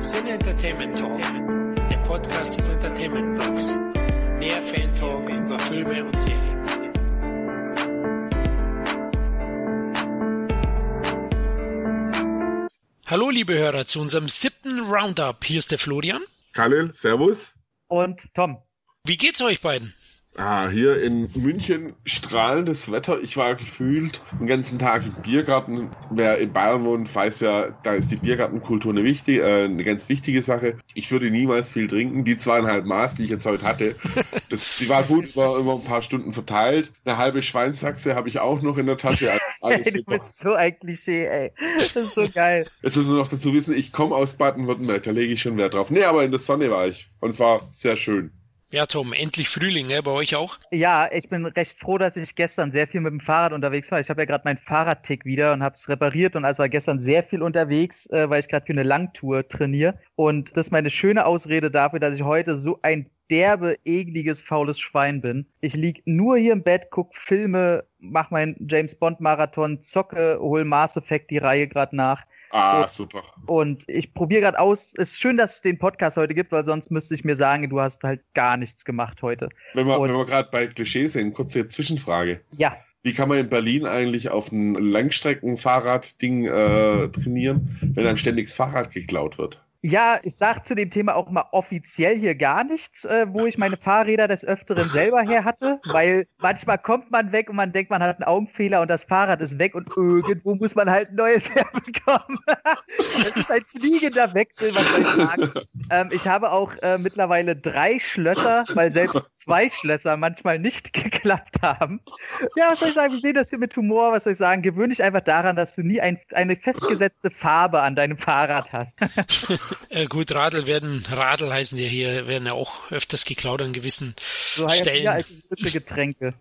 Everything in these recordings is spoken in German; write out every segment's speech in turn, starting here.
Sin Entertainment Talk, der Podcast des Entertainment Blogs. Der Fan Talk über Filme und Serien. Hallo liebe Hörer zu unserem siebten Roundup. Hier ist der Florian. Khalil, Servus. Und Tom. Wie geht's euch beiden? Ah, hier in München strahlendes Wetter. Ich war gefühlt den ganzen Tag im Biergarten. Wer in Bayern wohnt, weiß ja, da ist die Biergartenkultur eine, wichtige, äh, eine ganz wichtige Sache. Ich würde niemals viel trinken. Die zweieinhalb Maß, die ich jetzt heute hatte, das, die war gut, war immer ein paar Stunden verteilt. Eine halbe Schweinsachse habe ich auch noch in der Tasche. Also ey, du bist so ein Klischee, ey. Das ist so geil. Jetzt müssen wir noch dazu wissen, ich komme aus Baden-Württemberg, da lege ich schon Wert drauf. Nee, aber in der Sonne war ich. Und es war sehr schön. Ja, Tom, endlich Frühling, ne? Bei euch auch? Ja, ich bin recht froh, dass ich gestern sehr viel mit dem Fahrrad unterwegs war. Ich habe ja gerade meinen Fahrradtick wieder und habe es repariert und also war gestern sehr viel unterwegs, äh, weil ich gerade für eine Langtour trainiere. Und das ist meine schöne Ausrede dafür, dass ich heute so ein derbe, ekliges, faules Schwein bin. Ich lieg nur hier im Bett, guck Filme, mach meinen James Bond Marathon, zocke, hol Mass Effect die Reihe gerade nach. Ah, und, super. Und ich probiere gerade aus. Es ist schön, dass es den Podcast heute gibt, weil sonst müsste ich mir sagen, du hast halt gar nichts gemacht heute. Wenn wir, wir gerade bei Klischees sind, kurze Zwischenfrage. Ja. Wie kann man in Berlin eigentlich auf ein Langstreckenfahrrad-Ding äh, trainieren, wenn dann ständig das Fahrrad geklaut wird? Ja, ich sag zu dem Thema auch mal offiziell hier gar nichts, äh, wo ich meine Fahrräder des Öfteren selber her hatte, weil manchmal kommt man weg und man denkt, man hat einen Augenfehler und das Fahrrad ist weg und irgendwo muss man halt ein neues herbekommen. das ist ein fliegender Wechsel, was soll ich sagen. Ähm, ich habe auch äh, mittlerweile drei Schlösser, weil selbst zwei Schlösser manchmal nicht geklappt haben. Ja, was soll ich sagen, wir sehen das hier mit Humor, was soll ich sagen, gewöhne dich einfach daran, dass du nie ein, eine festgesetzte Farbe an deinem Fahrrad hast. Äh, gut, Radl werden, Radl heißen ja hier, werden ja auch öfters geklaut an gewissen so Stellen. Ja, als Getränke.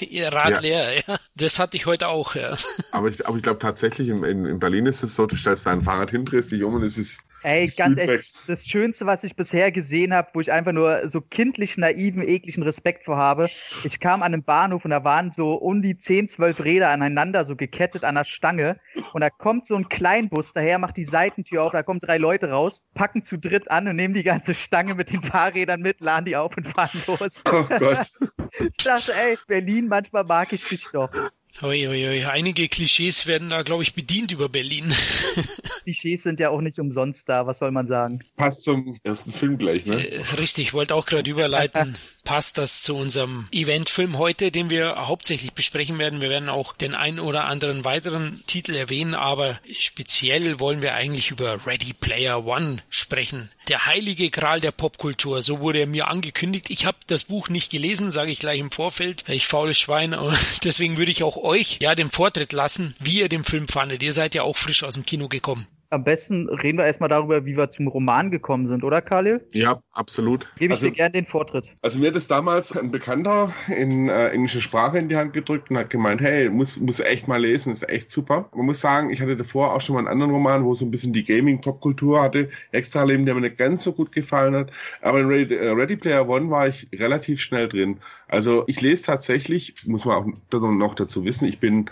Ihr Rad ja. leer, ja. Das hatte ich heute auch, ja. Aber ich, aber ich glaube tatsächlich, in, in, Berlin ist es so, du stellst dein Fahrrad hin, drehst dich um und es ist Ey, ganz ehrlich, das Schönste, was ich bisher gesehen habe, wo ich einfach nur so kindlich naiven, ekligen Respekt vor habe. Ich kam an einem Bahnhof und da waren so um die 10, 12 Räder aneinander, so gekettet an der Stange. Und da kommt so ein Kleinbus daher, macht die Seitentür auf, da kommen drei Leute raus, packen zu dritt an und nehmen die ganze Stange mit den Fahrrädern mit, laden die auf und fahren los. Oh Gott. ich dachte, ey, Berlin, manchmal mag ich dich doch. Ui, ui, ui. Einige Klischees werden da, glaube ich, bedient über Berlin. Klischees sind ja auch nicht umsonst da, was soll man sagen? Passt zum ersten Film gleich, ne? Äh, richtig, wollte auch gerade überleiten. Passt das zu unserem Eventfilm heute, den wir hauptsächlich besprechen werden. Wir werden auch den einen oder anderen weiteren Titel erwähnen, aber speziell wollen wir eigentlich über Ready Player One sprechen. Der heilige Gral der Popkultur, so wurde er mir angekündigt. Ich habe das Buch nicht gelesen, sage ich gleich im Vorfeld. Ich faules Schwein, deswegen würde ich auch euch ja den Vortritt lassen, wie ihr den Film fandet. Ihr seid ja auch frisch aus dem Kino gekommen am besten reden wir erstmal darüber, wie wir zum Roman gekommen sind, oder Khalil? Ja, absolut. Gebe ich also, dir gerne den Vortritt. Also mir hat es damals ein Bekannter in äh, englische Sprache in die Hand gedrückt und hat gemeint, hey, muss, muss echt mal lesen, ist echt super. Man muss sagen, ich hatte davor auch schon mal einen anderen Roman, wo so ein bisschen die Gaming-Popkultur hatte, Extra Leben, der mir nicht ganz so gut gefallen hat. Aber in Ready, äh, Ready Player One war ich relativ schnell drin. Also ich lese tatsächlich, muss man auch noch dazu wissen, ich bin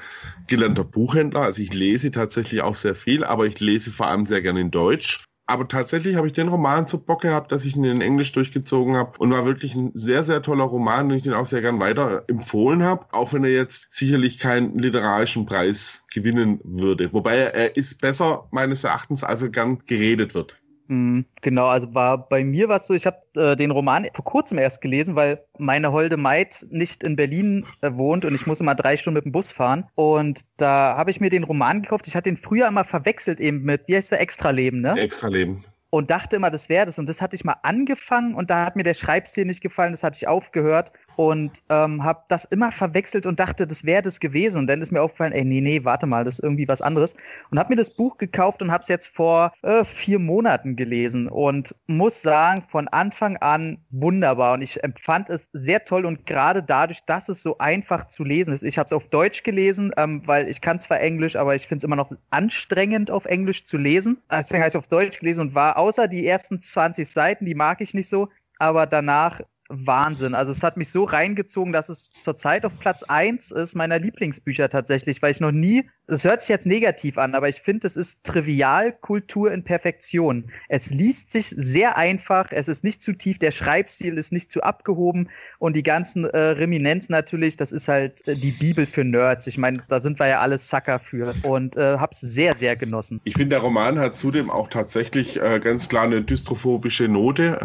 gelernter Buchhändler, also ich lese tatsächlich auch sehr viel, aber ich lese vor allem sehr gerne in Deutsch. Aber tatsächlich habe ich den Roman zu Bock gehabt, dass ich ihn in Englisch durchgezogen habe und war wirklich ein sehr, sehr toller Roman, den ich den auch sehr gern weiter empfohlen habe, auch wenn er jetzt sicherlich keinen literarischen Preis gewinnen würde. Wobei er ist besser meines Erachtens, als er gern geredet wird. Mhm, genau, also war bei mir was so, ich habe äh, den Roman vor kurzem erst gelesen, weil meine holde Maid nicht in Berlin äh, wohnt und ich muss immer drei Stunden mit dem Bus fahren. Und da habe ich mir den Roman gekauft. Ich hatte den früher immer verwechselt eben mit, wie heißt der, Extraleben, ne? Extraleben und dachte immer, das wäre das. Und das hatte ich mal angefangen und da hat mir der Schreibstil nicht gefallen, das hatte ich aufgehört und ähm, habe das immer verwechselt und dachte, das wäre das gewesen. Und dann ist mir aufgefallen, ey, nee, nee, warte mal, das ist irgendwie was anderes. Und habe mir das Buch gekauft und habe es jetzt vor äh, vier Monaten gelesen und muss sagen, von Anfang an wunderbar. Und ich empfand es sehr toll und gerade dadurch, dass es so einfach zu lesen ist. Ich habe es auf Deutsch gelesen, ähm, weil ich kann zwar Englisch, aber ich finde es immer noch anstrengend, auf Englisch zu lesen. Deswegen habe ich es auf Deutsch gelesen und war außer die ersten 20 Seiten, die mag ich nicht so, aber danach Wahnsinn. Also es hat mich so reingezogen, dass es zurzeit auf Platz 1 ist meiner Lieblingsbücher tatsächlich, weil ich noch nie das hört sich jetzt negativ an, aber ich finde, es ist Trivialkultur in Perfektion. Es liest sich sehr einfach, es ist nicht zu tief, der Schreibstil ist nicht zu abgehoben und die ganzen äh, Reminenzen natürlich, das ist halt äh, die Bibel für Nerds. Ich meine, da sind wir ja alle Sucker für und äh, hab's sehr, sehr genossen. Ich finde, der Roman hat zudem auch tatsächlich äh, ganz klar eine dystrophobische Note,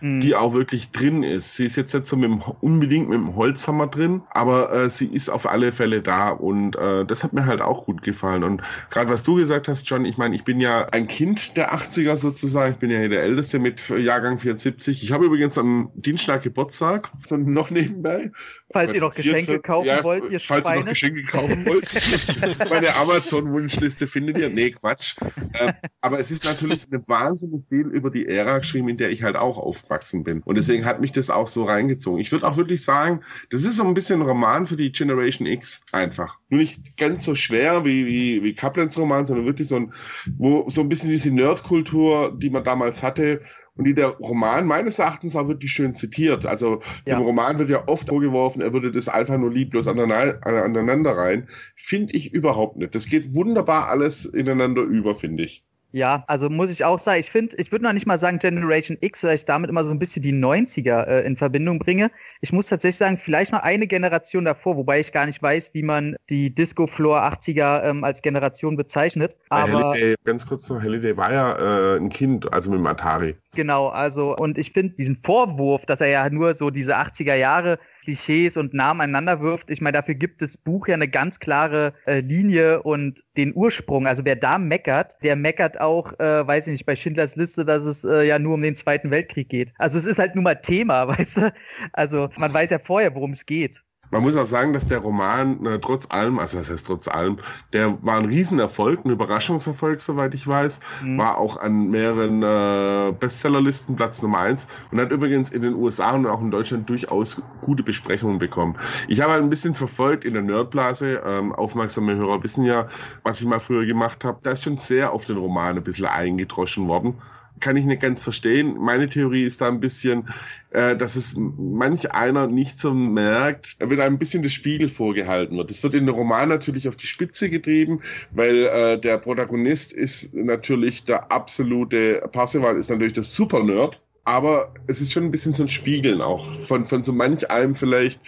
äh, mhm. die auch wirklich drin ist. Sie ist jetzt nicht so mit dem, unbedingt mit dem Holzhammer drin, aber äh, sie ist auf alle Fälle da und äh, das hat mir halt auch gut gefallen. Und gerade was du gesagt hast, John, ich meine, ich bin ja ein Kind der 80er sozusagen, ich bin ja hier der Älteste mit Jahrgang 74. Ich habe übrigens am Dienstag Geburtstag, so noch nebenbei. Falls ihr noch Geschenke kaufen ja, wollt, ihr Falls Schweine. ihr noch Geschenke kaufen wollt, meine Amazon-Wunschliste findet ihr. Nee, Quatsch. Ähm, aber es ist natürlich eine wahnsinnig viel über die Ära geschrieben, in der ich halt auch aufgewachsen bin. Und deswegen hat mich das auch so reingezogen. Ich würde auch wirklich sagen, das ist so ein bisschen ein Roman für die Generation X einfach. Nur nicht ganz so schwer wie, wie, wie Kaplans Roman, sondern wirklich so ein, wo so ein bisschen diese Nerdkultur, die man damals hatte, und die der Roman meines Erachtens auch wirklich schön zitiert. Also ja. dem Roman wird ja oft vorgeworfen, er würde das einfach nur lieblos aneinander rein. Finde ich überhaupt nicht. Das geht wunderbar alles ineinander über, finde ich. Ja, also muss ich auch sagen, ich finde, ich würde noch nicht mal sagen Generation X, weil ich damit immer so ein bisschen die 90er äh, in Verbindung bringe. Ich muss tatsächlich sagen, vielleicht noch eine Generation davor, wobei ich gar nicht weiß, wie man die Disco Floor 80er ähm, als Generation bezeichnet. Aber Halliday, ganz kurz noch, Halliday war ja äh, ein Kind, also mit dem Atari. Genau, also und ich finde diesen Vorwurf, dass er ja nur so diese 80er Jahre Klischees und Namen aneinander wirft. Ich meine, dafür gibt das Buch ja eine ganz klare äh, Linie und den Ursprung. Also wer da meckert, der meckert auch, äh, weiß ich nicht, bei Schindlers Liste, dass es äh, ja nur um den Zweiten Weltkrieg geht. Also es ist halt nur mal Thema, weißt du? Also man weiß ja vorher, worum es geht. Man muss auch sagen, dass der Roman äh, trotz allem, also was heißt trotz allem, der war ein Riesenerfolg, ein Überraschungserfolg, soweit ich weiß, mhm. war auch an mehreren äh, Bestsellerlisten Platz Nummer eins und hat übrigens in den USA und auch in Deutschland durchaus gute Besprechungen bekommen. Ich habe halt ein bisschen verfolgt in der Nerdblase, ähm, aufmerksame Hörer wissen ja, was ich mal früher gemacht habe. Da ist schon sehr auf den Roman ein bisschen eingedroschen worden kann ich nicht ganz verstehen. Meine Theorie ist da ein bisschen, äh, dass es manch einer nicht so merkt, wenn einem ein bisschen das Spiegel vorgehalten wird. Das wird in der Roman natürlich auf die Spitze getrieben, weil äh, der Protagonist ist natürlich der absolute, Parseval ist natürlich der Super-Nerd aber es ist schon ein bisschen so ein Spiegeln auch von, von so manch einem vielleicht,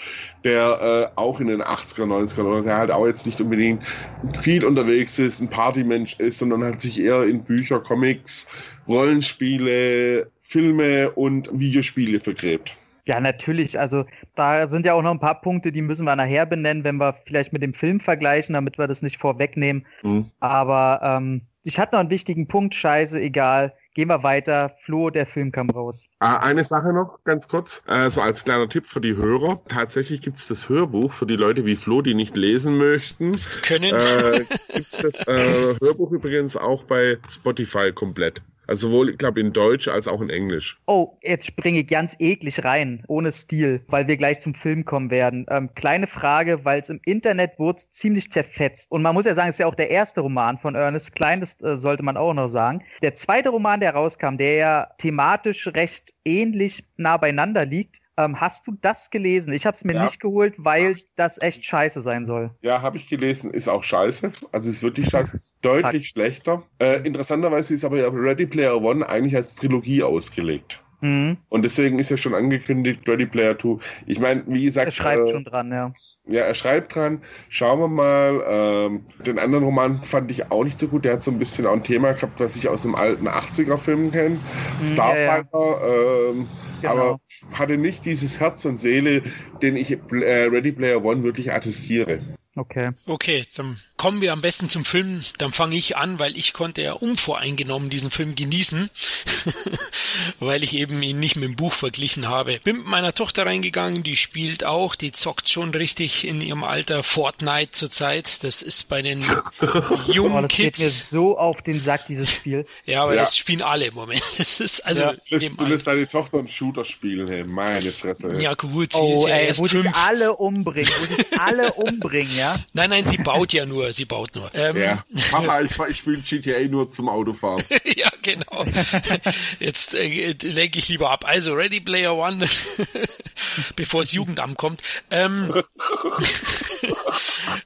der äh, auch in den 80er, 90er oder der halt auch jetzt nicht unbedingt viel unterwegs ist, ein Partymensch ist, sondern hat sich eher in Bücher, Comics, Rollenspiele, Filme und Videospiele vergräbt. Ja, natürlich. Also da sind ja auch noch ein paar Punkte, die müssen wir nachher benennen, wenn wir vielleicht mit dem Film vergleichen, damit wir das nicht vorwegnehmen. Mhm. Aber ähm, ich hatte noch einen wichtigen Punkt, scheiße, egal. Gehen wir weiter. Flo, der Film kam raus. Ah, eine Sache noch, ganz kurz, äh, so als kleiner Tipp für die Hörer. Tatsächlich gibt es das Hörbuch für die Leute wie Flo, die nicht lesen möchten. Können. Äh, gibt es das äh, Hörbuch übrigens auch bei Spotify komplett. Also sowohl, ich glaube, in Deutsch als auch in Englisch. Oh, jetzt springe ich ganz eklig rein, ohne Stil, weil wir gleich zum Film kommen werden. Ähm, kleine Frage, weil es im Internet wurde ziemlich zerfetzt. Und man muss ja sagen, es ist ja auch der erste Roman von Ernest Klein, das äh, sollte man auch noch sagen. Der zweite Roman, der rauskam, der ja thematisch recht ähnlich nah beieinander liegt, ähm, hast du das gelesen? Ich habe es mir ja. nicht geholt, weil das echt scheiße sein soll. Ja, habe ich gelesen. Ist auch scheiße. Also ist wirklich scheiße. Ist deutlich Fuck. schlechter. Äh, interessanterweise ist aber Ready Player One eigentlich als Trilogie ausgelegt. Mhm. Und deswegen ist ja schon angekündigt, Ready Player 2. Ich meine, wie gesagt. Er schreibt äh, schon dran, ja. Ja, er schreibt dran. Schauen wir mal. Ähm, den anderen Roman fand ich auch nicht so gut. Der hat so ein bisschen auch ein Thema gehabt, was ich aus dem alten 80er-Film kenne. Mhm, Starfighter. Ja, ja. Ähm, genau. Aber hatte nicht dieses Herz und Seele, den ich äh, Ready Player One wirklich attestiere. Okay. Okay, dann kommen wir am besten zum Film. Dann fange ich an, weil ich konnte ja unvoreingenommen diesen Film genießen, weil ich eben ihn nicht mit dem Buch verglichen habe. Bin mit meiner Tochter reingegangen, die spielt auch, die zockt schon richtig in ihrem Alter Fortnite zurzeit. Das ist bei den jungen oh, das Kids. Geht mir so auf den Sack dieses Spiel. Ja, aber ja. das spielen alle im Moment. Das ist also ja. du lässt deine Tochter einen Shooter spielen, hey, meine Fresse. Ja gut, sie oh, ist ja ey, erst wo fünf. alle umbringen, wo alle umbringen, ja? Nein, nein, sie baut ja nur, sie baut nur. Ähm, ja. Mama, ich, ich spiele GTA nur zum Autofahren. ja, genau. Jetzt äh, lenke ich lieber ab. Also Ready Player One, bevor das Jugendamt kommt. Ähm,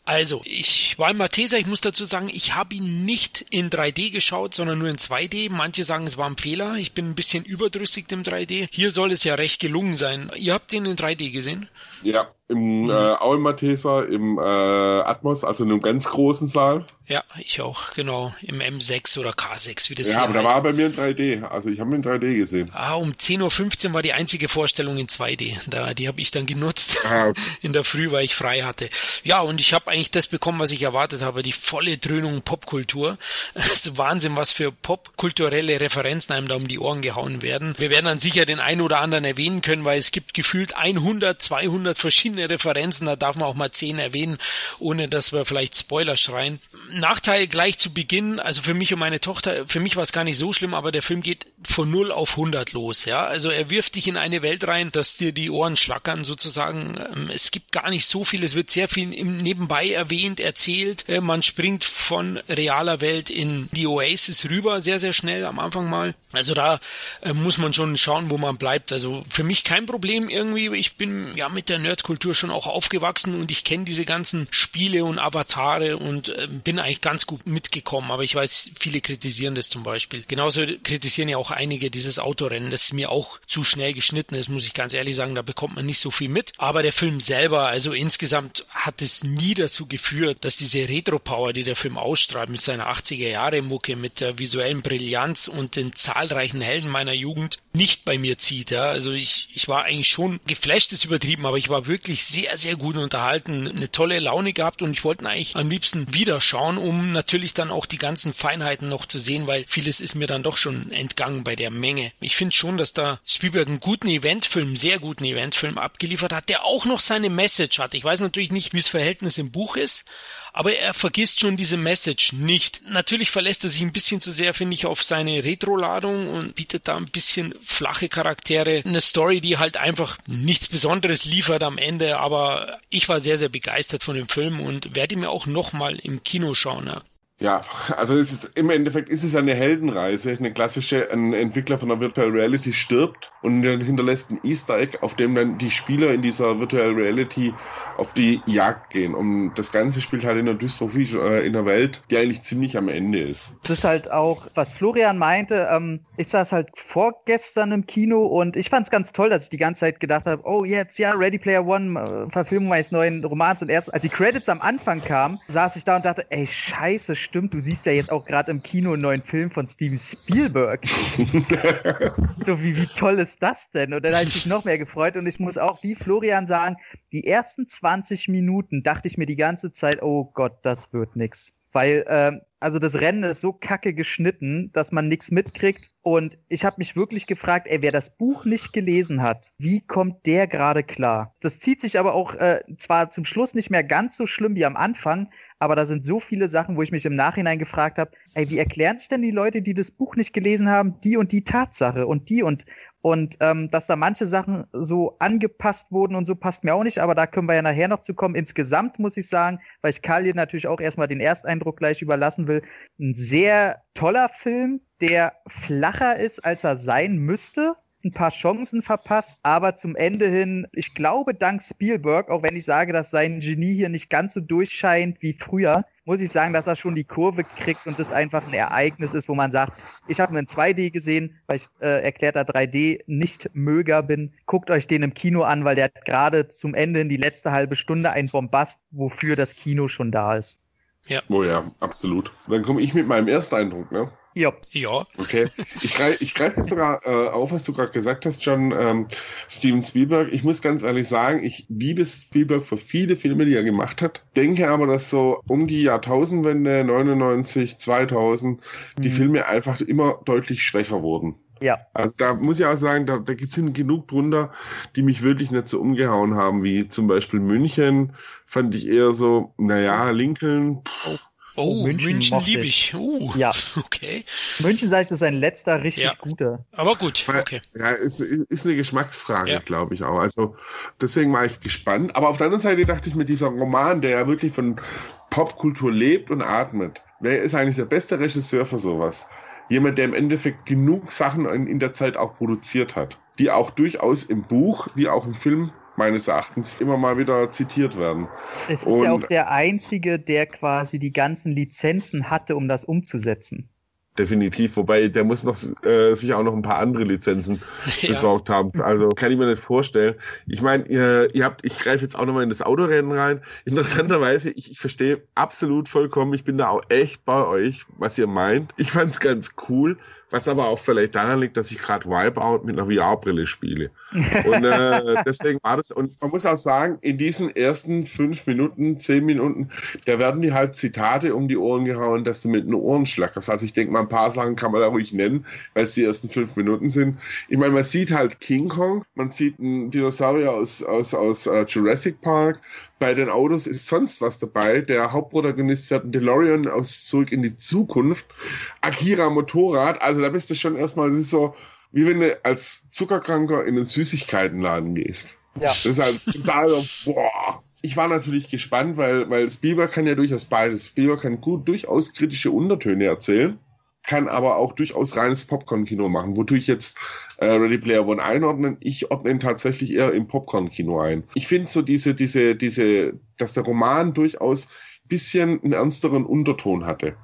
also, ich war im Malteser, ich muss dazu sagen, ich habe ihn nicht in 3D geschaut, sondern nur in 2D. Manche sagen, es war ein Fehler. Ich bin ein bisschen überdrüssig im 3D. Hier soll es ja recht gelungen sein. Ihr habt ihn in 3D gesehen? Ja, im mhm. äh, Aul Malteser, im äh, Atmos, also in einem ganz großen Saal. Ja, ich auch, genau. Im M6 oder K6, wie das Ja, aber da war bei mir in 3D. Also ich habe ihn in 3D gesehen. Ah, um 10.15 Uhr war die einzige Vorstellung in 2D. Da, die habe ich dann genutzt. Ah, okay. In der Früh, weil ich frei hatte. Ja, und ich habe eigentlich das bekommen, was ich erwartet habe. Die volle Dröhnung Popkultur. Ist Wahnsinn, was für popkulturelle Referenzen einem da um die Ohren gehauen werden. Wir werden dann sicher den einen oder anderen erwähnen können, weil es gibt gefühlt 100, 200 verschiedene Referenzen. Da darf man auch mal 10 erwähnen, ohne dass wir vielleicht Spoiler schreien. Nachteil gleich zu Beginn, also für mich und meine Tochter, für mich war es gar nicht so schlimm, aber der Film geht von 0 auf 100 los, ja. Also er wirft dich in eine Welt rein, dass dir die Ohren schlackern sozusagen. Ähm, es gibt gar nicht so viel, es wird sehr viel nebenbei erwähnt, erzählt. Äh, man springt von realer Welt in die Oasis rüber, sehr, sehr schnell am Anfang mal. Also da äh, muss man schon schauen, wo man bleibt. Also für mich kein Problem irgendwie. Ich bin ja mit der Nerdkultur schon auch aufgewachsen und ich kenne diese ganzen Spiele und Avatare und äh, bin eigentlich ganz gut mitgekommen, aber ich weiß, viele kritisieren das zum Beispiel. Genauso kritisieren ja auch einige dieses Autorennen, das mir auch zu schnell geschnitten ist, muss ich ganz ehrlich sagen, da bekommt man nicht so viel mit. Aber der Film selber, also insgesamt hat es nie dazu geführt, dass diese Retro-Power, die der Film ausstrahlt, mit seiner 80er-Jahre-Mucke, mit der visuellen Brillanz und den zahlreichen Helden meiner Jugend nicht bei mir zieht. Ja. Also ich, ich war eigentlich schon geflasht, ist übertrieben, aber ich war wirklich sehr, sehr gut unterhalten, eine tolle Laune gehabt und ich wollte eigentlich am liebsten wieder schauen, um natürlich dann auch die ganzen Feinheiten noch zu sehen, weil vieles ist mir dann doch schon entgangen bei der Menge. Ich finde schon, dass da Spielberg einen guten Eventfilm, sehr guten Eventfilm abgeliefert hat, der auch noch seine Message hat. Ich weiß natürlich nicht, wie das Verhältnis im Buch ist, aber er vergisst schon diese Message nicht. Natürlich verlässt er sich ein bisschen zu sehr, finde ich, auf seine Retro-Ladung und bietet da ein bisschen flache Charaktere, eine Story, die halt einfach nichts Besonderes liefert am Ende, aber ich war sehr, sehr begeistert von dem Film und werde mir auch nochmal im Kino schauen. Ja, also es ist, im Endeffekt ist es eine Heldenreise, eine klassische, ein Entwickler von der Virtual Reality stirbt und hinterlässt ein Easter Egg, auf dem dann die Spieler in dieser Virtual Reality auf die Jagd gehen. Und das Ganze spielt halt in einer Dystrophy, äh, in einer Welt, die eigentlich ziemlich am Ende ist. Das ist halt auch, was Florian meinte, ähm, ich saß halt vorgestern im Kino und ich fand es ganz toll, dass ich die ganze Zeit gedacht habe, oh jetzt, ja, Ready Player One, äh, Verfilmung meines neuen Romans und erst als die Credits am Anfang kamen, saß ich da und dachte, ey, scheiße, stimmt, du siehst ja jetzt auch gerade im Kino einen neuen Film von Steven Spielberg. so, wie, wie toll ist das denn? Und dann habe ich mich noch mehr gefreut und ich muss auch wie Florian sagen, die ersten 20 Minuten dachte ich mir die ganze Zeit, oh Gott, das wird nix. Weil, ähm, also das Rennen ist so kacke geschnitten, dass man nichts mitkriegt. Und ich habe mich wirklich gefragt, ey, wer das Buch nicht gelesen hat, wie kommt der gerade klar? Das zieht sich aber auch äh, zwar zum Schluss nicht mehr ganz so schlimm wie am Anfang, aber da sind so viele Sachen, wo ich mich im Nachhinein gefragt habe, ey, wie erklären sich denn die Leute, die das Buch nicht gelesen haben, die und die Tatsache und die und und ähm, dass da manche Sachen so angepasst wurden und so passt mir auch nicht, aber da können wir ja nachher noch zu kommen. Insgesamt muss ich sagen, weil ich Karl hier natürlich auch erstmal den Ersteindruck gleich überlassen will, ein sehr toller Film, der flacher ist, als er sein müsste ein paar Chancen verpasst, aber zum Ende hin, ich glaube, dank Spielberg, auch wenn ich sage, dass sein Genie hier nicht ganz so durchscheint wie früher, muss ich sagen, dass er schon die Kurve kriegt und das einfach ein Ereignis ist, wo man sagt, ich habe ihn in 2D gesehen, weil ich äh, erklärter 3D nicht Möger bin. Guckt euch den im Kino an, weil der hat gerade zum Ende in die letzte halbe Stunde ein Bombast, wofür das Kino schon da ist. Ja. Oh ja, absolut. Dann komme ich mit meinem Ersteindruck, ne? Ja. Ja. Okay. Ich greife ich greif jetzt sogar äh, auf, was du gerade gesagt hast, John. Ähm, Steven Spielberg. Ich muss ganz ehrlich sagen, ich liebe Spielberg für viele Filme, die er gemacht hat. Denke aber, dass so um die Jahrtausendwende 99, 2000 mhm. die Filme einfach immer deutlich schwächer wurden. Ja. Also da muss ich auch sagen, da, da sind genug drunter, die mich wirklich nicht so umgehauen haben, wie zum Beispiel München, fand ich eher so, naja, Lincoln, pff, Oh, München, München liebe ich. Uh, ja. Okay. München, sage ich, ist ein letzter richtig ja. guter. Aber gut, okay. Ja, ist, ist eine Geschmacksfrage, ja. glaube ich auch. Also deswegen war ich gespannt. Aber auf der anderen Seite dachte ich mir, dieser Roman, der ja wirklich von Popkultur lebt und atmet, wer ist eigentlich der beste Regisseur für sowas? Jemand, der im Endeffekt genug Sachen in, in der Zeit auch produziert hat, die auch durchaus im Buch wie auch im Film meines Erachtens immer mal wieder zitiert werden. Es ist und, ja auch der einzige, der quasi die ganzen Lizenzen hatte, um das umzusetzen definitiv. Wobei der muss noch äh, sich auch noch ein paar andere Lizenzen ja. besorgt haben. Also kann ich mir nicht vorstellen. Ich meine, ihr, ihr habt, ich greife jetzt auch nochmal in das Autorennen rein. Interessanterweise, ich, ich verstehe absolut vollkommen. Ich bin da auch echt bei euch, was ihr meint. Ich fand's ganz cool. Was aber auch vielleicht daran liegt, dass ich gerade Wipeout mit einer VR-Brille spiele. Und äh, deswegen war das. Und man muss auch sagen, in diesen ersten fünf Minuten, zehn Minuten, da werden die halt Zitate um die Ohren gehauen, dass du mit den Ohren schlackerst. Also ich denke mal, ein paar Sachen kann man da ruhig nennen, weil es die ersten fünf Minuten sind. Ich meine, man sieht halt King Kong, man sieht einen Dinosaurier aus, aus, aus uh, Jurassic Park. Bei den Autos ist sonst was dabei. Der Hauptprotagonist fährt einen DeLorean aus Zurück in die Zukunft. Akira Motorrad, also also da bist du schon erstmal, das ist so, wie wenn du als Zuckerkranker in den Süßigkeitenladen gehst. Ja. Das ist halt total so, boah. Ich war natürlich gespannt, weil, weil Spielberg kann ja durchaus beides. Spielberg kann gut durchaus kritische Untertöne erzählen, kann aber auch durchaus reines Popcorn-Kino machen. Wo tue ich jetzt äh, Ready Player One einordnen? Ich ordne ihn tatsächlich eher im Popcorn-Kino ein. Ich finde so diese, diese, diese, dass der Roman durchaus bisschen einen ernsteren Unterton hatte.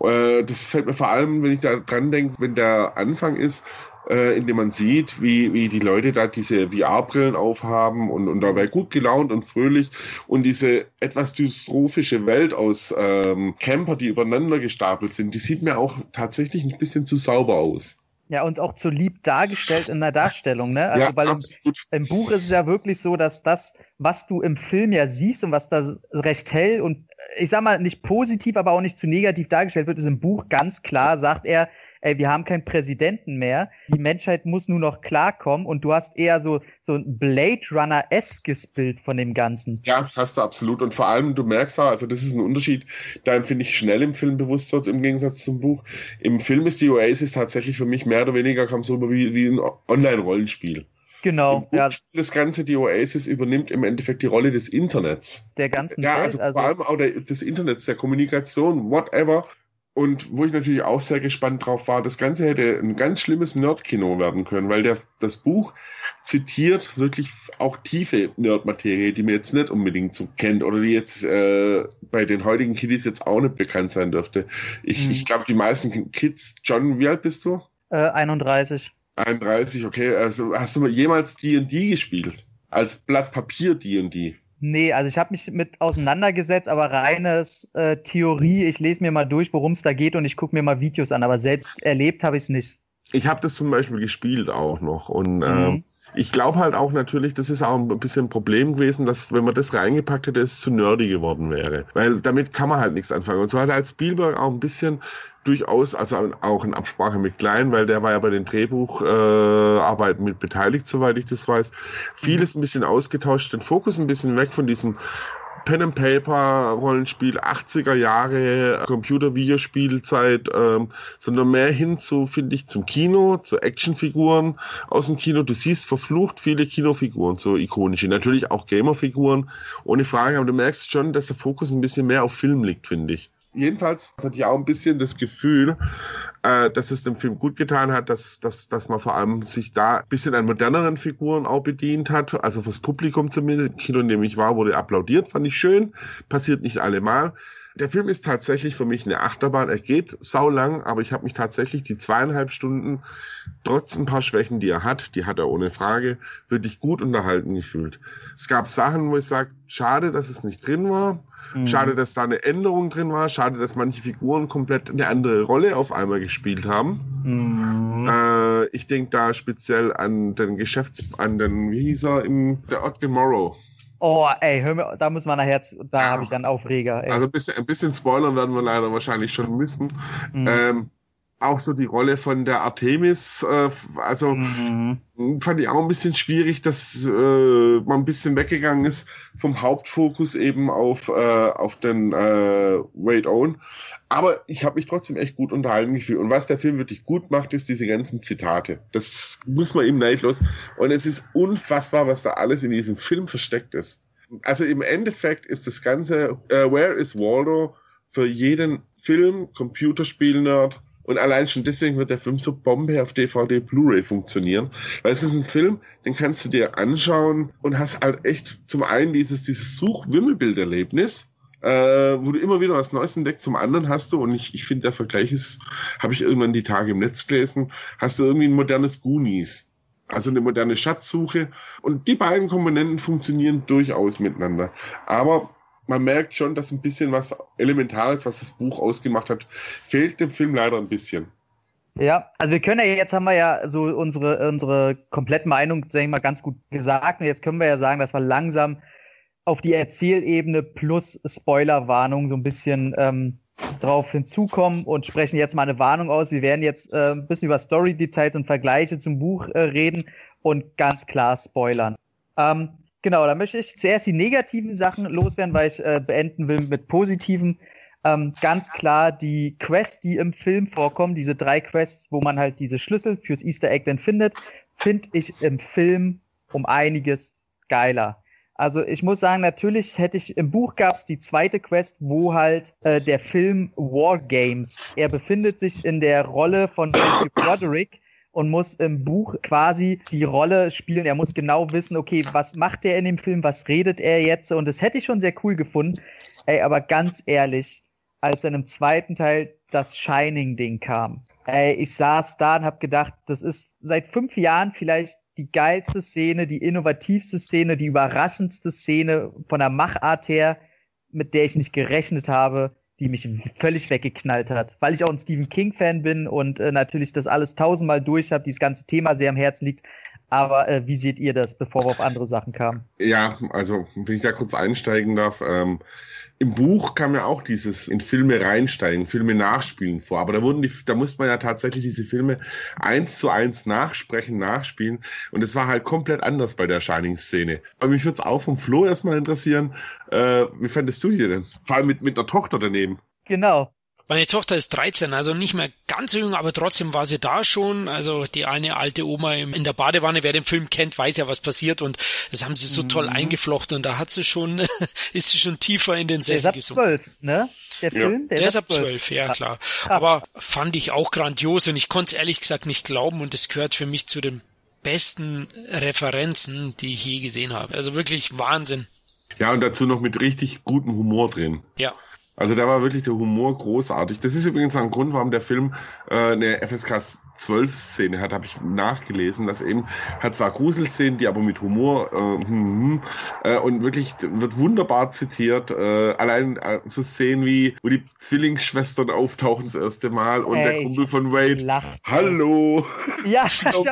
Äh, das fällt mir vor allem, wenn ich da dran denke, wenn der Anfang ist, äh, in dem man sieht, wie, wie die Leute da diese VR-Brillen aufhaben und, und dabei gut gelaunt und fröhlich und diese etwas dystrophische Welt aus ähm, Camper, die übereinander gestapelt sind, die sieht mir auch tatsächlich ein bisschen zu sauber aus. Ja, und auch zu lieb dargestellt in der Darstellung, ne? Also, ja, weil im, im, Buch ist es ja wirklich so, dass das, was du im Film ja siehst und was da recht hell und ich sag mal, nicht positiv, aber auch nicht zu negativ dargestellt wird, ist im Buch ganz klar, sagt er, ey, wir haben keinen Präsidenten mehr, die Menschheit muss nur noch klarkommen und du hast eher so, so ein Blade Runner-eskes Bild von dem Ganzen. Ja, hast du absolut. Und vor allem, du merkst auch, also das ist ein Unterschied, da empfinde ich schnell im Film bewusst wird, im Gegensatz zum Buch. Im Film ist die Oasis tatsächlich für mich mehr oder weniger, kam so rüber wie, wie ein Online-Rollenspiel. Genau, ja. Das Ganze, die Oasis übernimmt im Endeffekt die Rolle des Internets. Der ganzen ja, also, also vor allem auch der, des Internets, der Kommunikation, whatever. Und wo ich natürlich auch sehr gespannt drauf war, das Ganze hätte ein ganz schlimmes Nerdkino werden können, weil der, das Buch zitiert wirklich auch tiefe Nerdmaterie, die man jetzt nicht unbedingt so kennt oder die jetzt äh, bei den heutigen Kiddies jetzt auch nicht bekannt sein dürfte. Ich, hm. ich glaube, die meisten Kids, John, wie alt bist du? Äh, 31. 31, okay. Also hast du jemals D&D gespielt? Als Blatt Papier D&D? Nee, also ich habe mich mit auseinandergesetzt, aber reines äh, Theorie. Ich lese mir mal durch, worum es da geht und ich gucke mir mal Videos an, aber selbst erlebt habe ich es nicht. Ich habe das zum Beispiel gespielt auch noch und mhm. ähm, ich glaube halt auch natürlich, das ist auch ein bisschen ein Problem gewesen, dass wenn man das reingepackt hätte, es zu nerdy geworden wäre. Weil damit kann man halt nichts anfangen. Und so hat halt Spielberg auch ein bisschen durchaus, also auch in Absprache mit Klein, weil der war ja bei den Drehbucharbeiten äh, mit beteiligt, soweit ich das weiß, vieles ein bisschen ausgetauscht, den Fokus ein bisschen weg von diesem Pen and Paper Rollenspiel 80er Jahre Computer Videospielzeit, ähm, sondern mehr hin zu finde ich zum Kino, zu Actionfiguren aus dem Kino. Du siehst verflucht viele Kinofiguren, so ikonische, natürlich auch Gamerfiguren, ohne Frage, aber du merkst schon, dass der Fokus ein bisschen mehr auf Film liegt, finde ich jedenfalls hatte ich auch ein bisschen das Gefühl, äh, dass es dem Film gut getan hat, dass, dass, dass man vor allem sich da ein bisschen an moderneren Figuren auch bedient hat. Also fürs Publikum zumindest. Kino, in dem ich war, wurde applaudiert, fand ich schön. Passiert nicht allemal. Der Film ist tatsächlich für mich eine Achterbahn. Er geht saulang, aber ich habe mich tatsächlich die zweieinhalb Stunden, trotz ein paar Schwächen, die er hat, die hat er ohne Frage, wirklich gut unterhalten gefühlt. Es gab Sachen, wo ich sage, schade, dass es nicht drin war. Mhm. Schade, dass da eine Änderung drin war. Schade, dass manche Figuren komplett eine andere Rolle auf einmal gespielt haben. Mhm. Äh, ich denke da speziell an den Geschäfts-, an den, wie hieß er, im, der Odd Tomorrow. Oh, ey, hör mir, da muss man nachher, da ja. habe ich dann Aufreger. Ey. Also ein bisschen, ein bisschen spoilern werden wir leider wahrscheinlich schon müssen. Mhm. Ähm, auch so die Rolle von der Artemis, äh, also mhm. fand ich auch ein bisschen schwierig, dass äh, man ein bisschen weggegangen ist vom Hauptfokus eben auf, äh, auf den äh, Wade Owen. Aber ich habe mich trotzdem echt gut unterhalten gefühlt. Und was der Film wirklich gut macht, ist diese ganzen Zitate. Das muss man ihm neidlos. Und es ist unfassbar, was da alles in diesem Film versteckt ist. Also im Endeffekt ist das Ganze uh, Where is Waldo für jeden Film, Computerspiel-Nerd, Und allein schon deswegen wird der Film so Bombe auf DVD Blu-ray funktionieren. Weil es ist ein Film, den kannst du dir anschauen und hast halt echt zum einen dieses, dieses Such-Wimmelbilderlebnis, äh, wo du immer wieder was Neues entdeckst, zum anderen hast du, und ich, ich finde, der Vergleich ist, habe ich irgendwann die Tage im Netz gelesen, hast du irgendwie ein modernes Goonies. Also eine moderne Schatzsuche. Und die beiden Komponenten funktionieren durchaus miteinander. Aber man merkt schon, dass ein bisschen was Elementares, was das Buch ausgemacht hat, fehlt dem Film leider ein bisschen. Ja, also wir können ja jetzt haben wir ja so unsere unsere Komplettmeinung, sag ich mal, ganz gut gesagt. Und jetzt können wir ja sagen, dass wir langsam auf die Erzählebene plus Spoilerwarnung so ein bisschen ähm, drauf hinzukommen und sprechen jetzt mal eine Warnung aus. Wir werden jetzt äh, ein bisschen über Story-Details und Vergleiche zum Buch äh, reden und ganz klar spoilern. Ähm, genau, da möchte ich zuerst die negativen Sachen loswerden, weil ich äh, beenden will mit positiven. Ähm, ganz klar die Quests, die im Film vorkommen, diese drei Quests, wo man halt diese Schlüssel fürs Easter Egg dann findet, finde ich im Film um einiges geiler. Also ich muss sagen, natürlich hätte ich im Buch gab es die zweite Quest, wo halt äh, der Film War Games. Er befindet sich in der Rolle von Matthew Broderick und muss im Buch quasi die Rolle spielen. Er muss genau wissen, okay, was macht er in dem Film, was redet er jetzt? Und das hätte ich schon sehr cool gefunden. Ey, aber ganz ehrlich, als dann im zweiten Teil das Shining-Ding kam, ey, ich saß da und hab gedacht, das ist seit fünf Jahren vielleicht die geilste Szene, die innovativste Szene, die überraschendste Szene von der Machart her, mit der ich nicht gerechnet habe, die mich völlig weggeknallt hat. Weil ich auch ein Stephen King-Fan bin und äh, natürlich das alles tausendmal durch habe, dieses ganze Thema sehr am Herzen liegt. Aber äh, wie seht ihr das, bevor wir auf andere Sachen kamen? Ja, also wenn ich da kurz einsteigen darf, ähm, im Buch kam ja auch dieses in Filme reinsteigen, Filme nachspielen vor. Aber da wurden die, da musste man ja tatsächlich diese Filme eins zu eins nachsprechen, nachspielen. Und es war halt komplett anders bei der Shining-Szene. Aber mich würde es auch vom Flo erstmal interessieren, äh, wie fandest du die denn? Vor allem mit, mit einer Tochter daneben. Genau. Meine Tochter ist 13, also nicht mehr ganz so jung, aber trotzdem war sie da schon. Also die eine alte Oma in der Badewanne, wer den Film kennt, weiß ja, was passiert und das haben sie so mhm. toll eingeflochten und da hat sie schon, ist sie schon tiefer in den Sessel gesungen. Der ist ab 12, ne? Der Film, ja. der, der ist ab 12, ja klar. Aber fand ich auch grandios und ich konnte es ehrlich gesagt nicht glauben und es gehört für mich zu den besten Referenzen, die ich je gesehen habe. Also wirklich Wahnsinn. Ja, und dazu noch mit richtig gutem Humor drin. Ja. Also da war wirklich der Humor großartig. Das ist übrigens ein Grund, warum der Film äh, eine FSK 12 Szene hat, habe ich nachgelesen, dass eben hat zwar Gruselszenen, die aber mit Humor äh, hm, hm, äh, und wirklich wird wunderbar zitiert. Äh, allein äh, so Szenen wie, wo die Zwillingsschwestern auftauchen das erste Mal und Ey, der Kumpel von Wade. Hallo. Ja, ich so,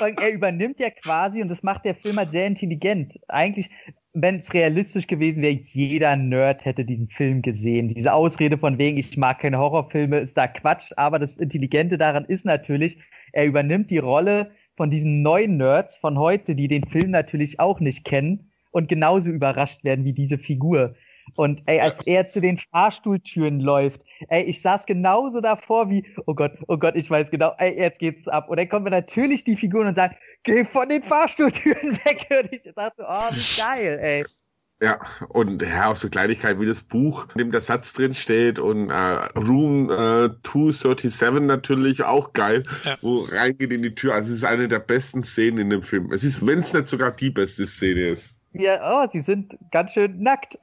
er übernimmt ja quasi und das macht der Film halt sehr intelligent. Eigentlich wenn es realistisch gewesen wäre, jeder Nerd hätte diesen Film gesehen. Diese Ausrede von wegen, ich mag keine Horrorfilme, ist da Quatsch. Aber das Intelligente daran ist natürlich, er übernimmt die Rolle von diesen neuen Nerds von heute, die den Film natürlich auch nicht kennen und genauso überrascht werden wie diese Figur. Und ey, als er zu den Fahrstuhltüren läuft, ey, ich saß genauso davor wie, oh Gott, oh Gott, ich weiß genau, ey, jetzt geht's ab. Und dann kommen wir natürlich die Figuren und sagen, geh von den Fahrstuhltüren weg. Und ich dachte, oh, wie geil, ey. Ja, und ja, auch so Kleinigkeiten wie das Buch, in dem der Satz drin steht und äh, Room äh, 237 natürlich auch geil, ja. wo reingeht in die Tür. Also es ist eine der besten Szenen in dem Film. Es ist, wenn es nicht sogar die beste Szene ist. Ja, oh, sie sind ganz schön nackt.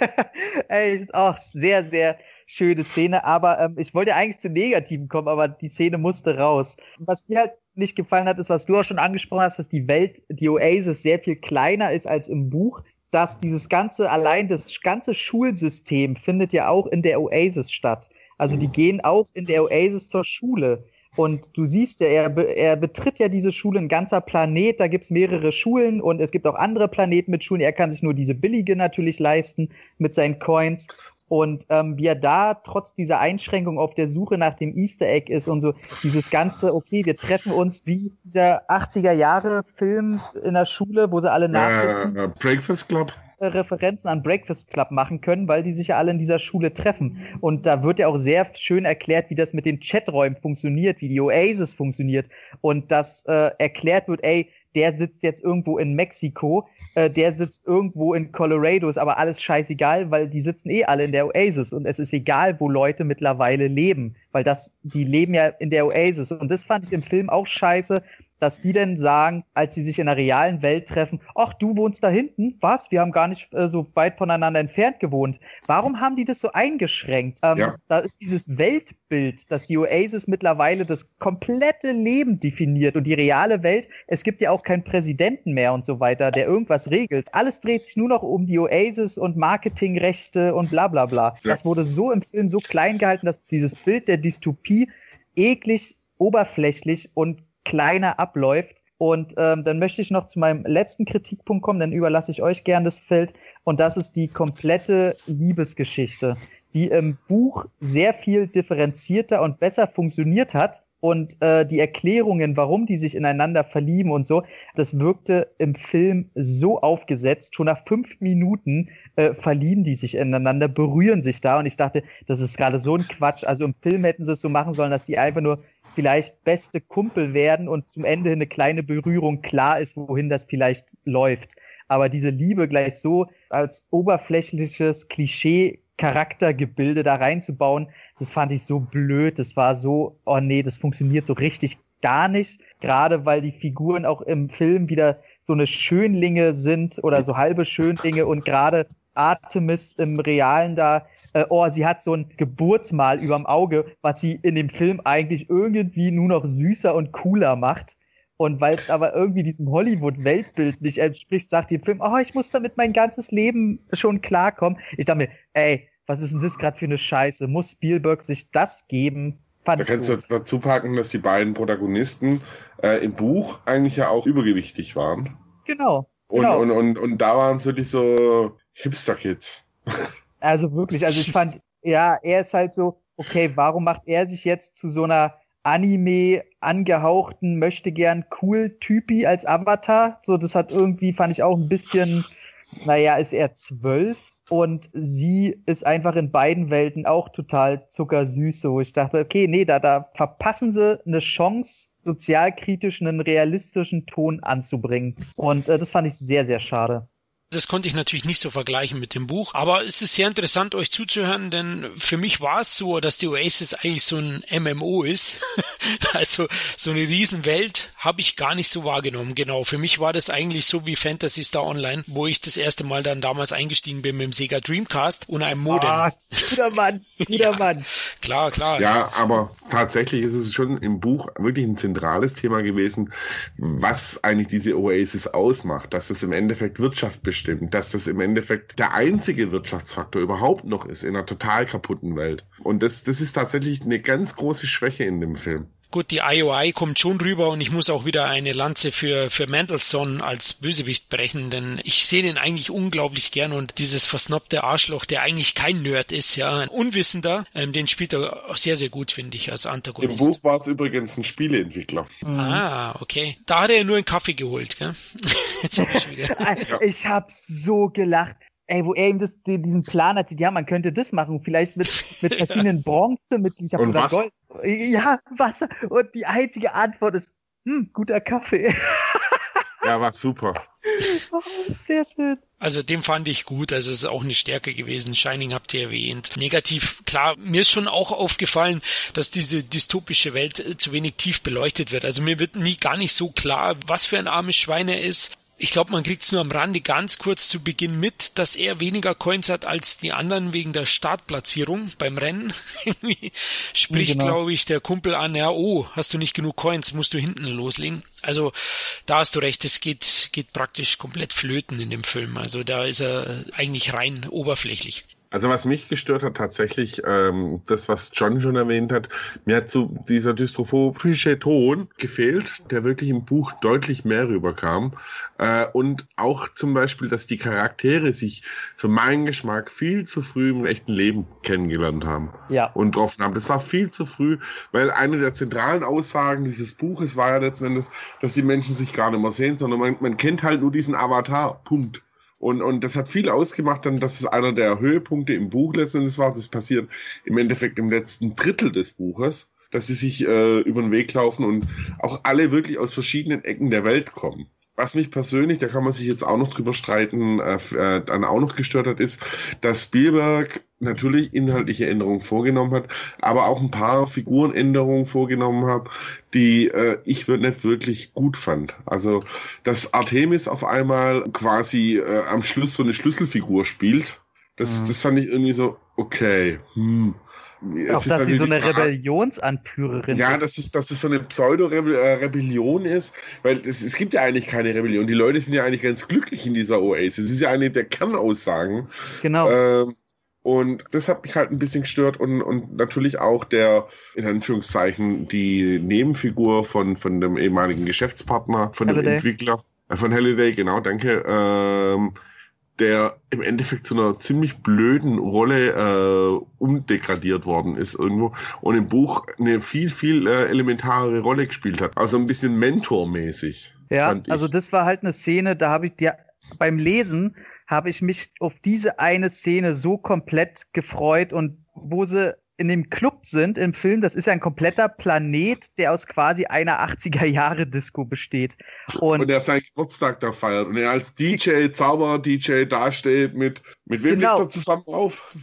Ey, auch sehr, sehr schöne Szene. Aber ähm, ich wollte eigentlich zu Negativen kommen, aber die Szene musste raus. Was mir halt nicht gefallen hat, ist, was du auch schon angesprochen hast, dass die Welt, die Oasis sehr viel kleiner ist als im Buch. Dass dieses ganze, allein das ganze Schulsystem findet ja auch in der Oasis statt. Also die gehen auch in der Oasis zur Schule. Und du siehst ja, er, er betritt ja diese Schule, ein ganzer Planet, da gibt's mehrere Schulen und es gibt auch andere Planeten mit Schulen. Er kann sich nur diese billige natürlich leisten mit seinen Coins. Und ähm, wie er da trotz dieser Einschränkung auf der Suche nach dem Easter Egg ist und so dieses ganze, okay, wir treffen uns wie dieser 80er Jahre Film in der Schule, wo sie alle nachsitzen. Äh, Breakfast Club. Referenzen an Breakfast Club machen können, weil die sich ja alle in dieser Schule treffen. Und da wird ja auch sehr schön erklärt, wie das mit den Chaträumen funktioniert, wie die Oasis funktioniert und dass äh, erklärt wird, ey, der sitzt jetzt irgendwo in Mexiko, äh, der sitzt irgendwo in Colorado, ist aber alles scheißegal, weil die sitzen eh alle in der Oasis und es ist egal, wo Leute mittlerweile leben, weil das, die leben ja in der Oasis. Und das fand ich im Film auch scheiße, dass die denn sagen, als sie sich in der realen Welt treffen, ach, du wohnst da hinten? Was? Wir haben gar nicht äh, so weit voneinander entfernt gewohnt. Warum haben die das so eingeschränkt? Ähm, ja. Da ist dieses Weltbild, dass die Oasis mittlerweile das komplette Leben definiert und die reale Welt, es gibt ja auch keinen Präsidenten mehr und so weiter, der irgendwas regelt. Alles dreht sich nur noch um die Oasis und Marketingrechte und bla bla bla. Ja. Das wurde so im Film so klein gehalten, dass dieses Bild der Dystopie eklig oberflächlich und kleiner abläuft. Und ähm, dann möchte ich noch zu meinem letzten Kritikpunkt kommen, dann überlasse ich euch gern das Feld. Und das ist die komplette Liebesgeschichte, die im Buch sehr viel differenzierter und besser funktioniert hat. Und äh, die Erklärungen, warum die sich ineinander verlieben und so, das wirkte im Film so aufgesetzt. Schon nach fünf Minuten äh, verlieben die sich ineinander, berühren sich da. Und ich dachte, das ist gerade so ein Quatsch. Also im Film hätten sie es so machen sollen, dass die einfach nur vielleicht beste Kumpel werden und zum Ende eine kleine Berührung klar ist, wohin das vielleicht läuft. Aber diese Liebe gleich so als oberflächliches Klischee Charaktergebilde da reinzubauen, das fand ich so blöd. Das war so, oh nee, das funktioniert so richtig gar nicht. Gerade weil die Figuren auch im Film wieder so eine Schönlinge sind oder so halbe Schönlinge und gerade Artemis im Realen da äh, oh, sie hat so ein Geburtsmal überm Auge, was sie in dem Film eigentlich irgendwie nur noch süßer und cooler macht. Und weil es aber irgendwie diesem Hollywood-Weltbild nicht entspricht, sagt die Film, oh, ich muss damit mein ganzes Leben schon klarkommen. Ich dachte mir, ey, was ist denn das gerade für eine Scheiße? Muss Spielberg sich das geben? Fand da kannst gut. du dazu packen, dass die beiden Protagonisten äh, im Buch eigentlich ja auch übergewichtig waren. Genau. Und, genau. und, und, und da waren es wirklich so Hipster-Kids. Also wirklich, also ich fand, ja, er ist halt so, okay, warum macht er sich jetzt zu so einer Anime angehauchten, möchte gern cool Typi als Avatar? So, das hat irgendwie, fand ich auch ein bisschen, naja, ist er zwölf und sie ist einfach in beiden Welten auch total zuckersüß. So, ich dachte, okay, nee, da, da verpassen sie eine Chance, sozialkritisch einen realistischen Ton anzubringen. Und äh, das fand ich sehr, sehr schade. Das konnte ich natürlich nicht so vergleichen mit dem Buch, aber es ist sehr interessant, euch zuzuhören, denn für mich war es so, dass die Oasis eigentlich so ein MMO ist. also so eine Riesenwelt habe ich gar nicht so wahrgenommen. Genau, für mich war das eigentlich so wie Fantasy Star Online, wo ich das erste Mal dann damals eingestiegen bin mit dem Sega Dreamcast und einem Modem. Ah, guter Mann, guter ja, Mann. Klar, klar. Ja, aber tatsächlich ist es schon im Buch wirklich ein zentrales Thema gewesen, was eigentlich diese Oasis ausmacht, dass es im Endeffekt Wirtschaft bestimmt bestimmt, dass das im Endeffekt der einzige Wirtschaftsfaktor überhaupt noch ist in einer total kaputten Welt. Und das, das ist tatsächlich eine ganz große Schwäche in dem Film. Gut, die IOI kommt schon rüber und ich muss auch wieder eine Lanze für, für Mendelssohn als Bösewicht brechen, denn ich sehe den eigentlich unglaublich gern und dieses versnobte Arschloch, der eigentlich kein Nerd ist, ja, ein Unwissender, ähm, den spielt er sehr, sehr gut, finde ich, als Antagonist. Im Buch war es übrigens ein Spieleentwickler. Mhm. Ah, okay. Da hat er nur einen Kaffee geholt, gell? Jetzt hab ich wieder. ich hab so gelacht ey, wo er ihm das, diesen Plan hatte, ja, man könnte das machen, vielleicht mit, mit verschiedenen Bronze, mit ich hab Und gesagt, Gold. Ja, Wasser. Und die einzige Antwort ist, hm, guter Kaffee. Ja, war super. Oh, sehr schön. Also dem fand ich gut, also es ist auch eine Stärke gewesen. Shining habt ihr erwähnt. Negativ, klar, mir ist schon auch aufgefallen, dass diese dystopische Welt äh, zu wenig tief beleuchtet wird. Also mir wird nie gar nicht so klar, was für ein armes Schwein er ist ich glaube, man kriegt es nur am Rande ganz kurz zu Beginn mit, dass er weniger Coins hat als die anderen wegen der Startplatzierung beim Rennen. Spricht, genau. glaube ich, der Kumpel an, ja, oh, hast du nicht genug Coins, musst du hinten loslegen. Also da hast du recht, es geht, geht praktisch komplett flöten in dem Film. Also da ist er eigentlich rein oberflächlich. Also was mich gestört hat tatsächlich, ähm, das was John schon erwähnt hat, mir hat so dieser dystrophobische Ton gefehlt, der wirklich im Buch deutlich mehr rüberkam. Äh, und auch zum Beispiel, dass die Charaktere sich für meinen Geschmack viel zu früh im echten Leben kennengelernt haben ja. und getroffen haben. Das war viel zu früh, weil eine der zentralen Aussagen dieses Buches war ja letzten Endes, dass die Menschen sich gar nicht mehr sehen, sondern man, man kennt halt nur diesen Avatar. Punkt. Und, und das hat viel ausgemacht, dann, dass es einer der Höhepunkte im Buch letztendlich war. Das passiert im Endeffekt im letzten Drittel des Buches, dass sie sich äh, über den Weg laufen und auch alle wirklich aus verschiedenen Ecken der Welt kommen. was mich persönlich, da kann man sich jetzt auch noch drüber streiten, äh, äh, dann auch noch gestört hat, ist, dass Spielberg natürlich inhaltliche Änderungen vorgenommen hat, aber auch ein paar Figurenänderungen vorgenommen hat, die äh, ich nicht wirklich gut fand. Also, dass Artemis auf einmal quasi äh, am Schluss so eine Schlüsselfigur spielt, das, mhm. das fand ich irgendwie so, okay, hm, auch, dass sie so eine Rebellionsanführerin ja, ist. Ja, dass es, dass es so eine Pseudo-Rebellion ist, weil es, es gibt ja eigentlich keine Rebellion. Die Leute sind ja eigentlich ganz glücklich in dieser Oasis. Es ist ja eine der Kernaussagen. Genau. Ähm, und das hat mich halt ein bisschen gestört und, und natürlich auch der, in Anführungszeichen, die Nebenfigur von, von dem ehemaligen Geschäftspartner, von Halliday. dem Entwickler, äh, von Halliday, genau, danke, ähm, der im Endeffekt zu einer ziemlich blöden Rolle äh, umdegradiert worden ist irgendwo und im Buch eine viel, viel äh, elementarere Rolle gespielt hat. Also ein bisschen mentormäßig. Ja, also das war halt eine Szene, da habe ich dir beim Lesen habe ich mich auf diese eine Szene so komplett gefreut und wo sie in dem Club sind im Film, das ist ja ein kompletter Planet, der aus quasi einer 80er Jahre Disco besteht. Und, und er seinen Geburtstag da feiert und er als DJ, Zauberer-DJ dasteht mit, mit wem genau. legt er zusammen auf?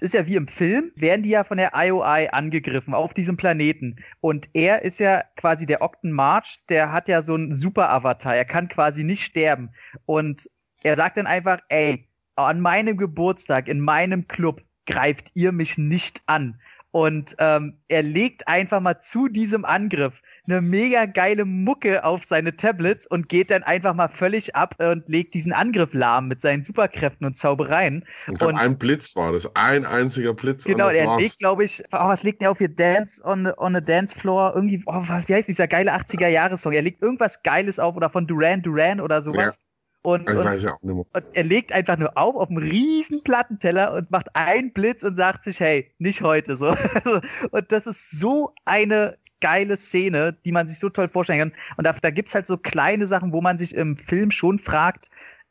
Ist ja wie im Film, werden die ja von der IOI angegriffen auf diesem Planeten. Und er ist ja quasi der Octon March, der hat ja so einen Super-Avatar. Er kann quasi nicht sterben. Und er sagt dann einfach, ey, an meinem Geburtstag, in meinem Club, greift ihr mich nicht an. Und ähm, er legt einfach mal zu diesem Angriff eine mega geile Mucke auf seine Tablets und geht dann einfach mal völlig ab und legt diesen Angriff lahm mit seinen Superkräften und Zaubereien. Und, und ein Blitz war das, ein einziger Blitz. Genau, er war's. legt, glaube ich, oh, was legt er auf hier? Dance on, on a Dance Floor, irgendwie, oh, was heißt dieser geile 80er-Jahres-Song? Er legt irgendwas Geiles auf oder von Duran Duran oder sowas. Ja. Und, und, und, er legt einfach nur auf auf einen riesen Plattenteller und macht einen Blitz und sagt sich, hey, nicht heute so. und das ist so eine geile Szene, die man sich so toll vorstellen kann. Und da, da gibt's halt so kleine Sachen, wo man sich im Film schon fragt,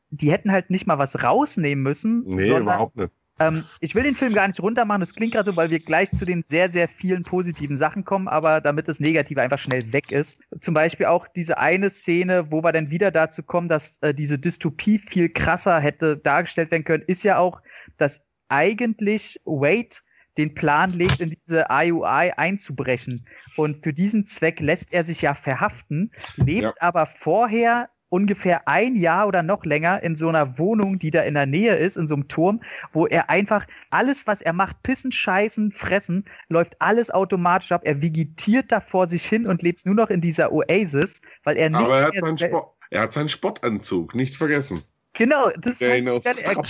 die hätten halt nicht mal was rausnehmen müssen. Nee, sondern, überhaupt nicht. Ähm, ich will den Film gar nicht runtermachen, das klingt gerade so, weil wir gleich zu den sehr, sehr vielen positiven Sachen kommen, aber damit das Negative einfach schnell weg ist. Zum Beispiel auch diese eine Szene, wo wir dann wieder dazu kommen, dass äh, diese Dystopie viel krasser hätte dargestellt werden können, ist ja auch, dass eigentlich Wade den Plan legt, in diese IUI einzubrechen. Und für diesen Zweck lässt er sich ja verhaften, lebt ja. aber vorher ungefähr ein Jahr oder noch länger in so einer Wohnung, die da in der Nähe ist, in so einem Turm, wo er einfach alles, was er macht, pissen, scheißen, fressen, läuft alles automatisch ab. Er vegetiert da vor sich hin und lebt nur noch in dieser Oasis, weil er nicht. Aber er hat, seinen, er hat seinen Sportanzug, nicht vergessen. Genau, das heißt, er,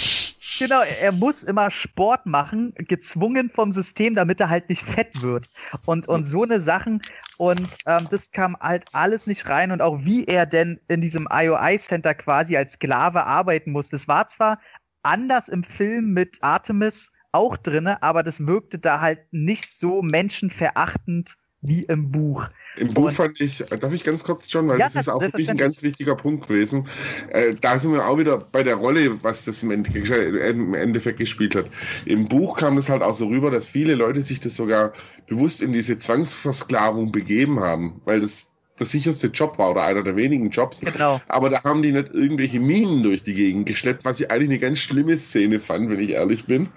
genau, er muss immer Sport machen, gezwungen vom System, damit er halt nicht fett wird. Und, und so eine Sachen. Und ähm, das kam halt alles nicht rein. Und auch wie er denn in diesem IOI-Center quasi als Sklave arbeiten muss. Das war zwar anders im Film mit Artemis auch drinne, aber das wirkte da halt nicht so menschenverachtend wie im Buch. Im Buch und, fand ich, darf ich ganz kurz, John, weil ja, das ist auch wirklich ein ganz wichtiger Punkt gewesen. Äh, da sind wir auch wieder bei der Rolle, was das im Endeffekt gespielt hat. Im Buch kam das halt auch so rüber, dass viele Leute sich das sogar bewusst in diese Zwangsversklavung begeben haben, weil das der sicherste Job war oder einer der wenigen Jobs. Genau. Aber da haben die nicht irgendwelche Minen durch die Gegend geschleppt, was ich eigentlich eine ganz schlimme Szene fand, wenn ich ehrlich bin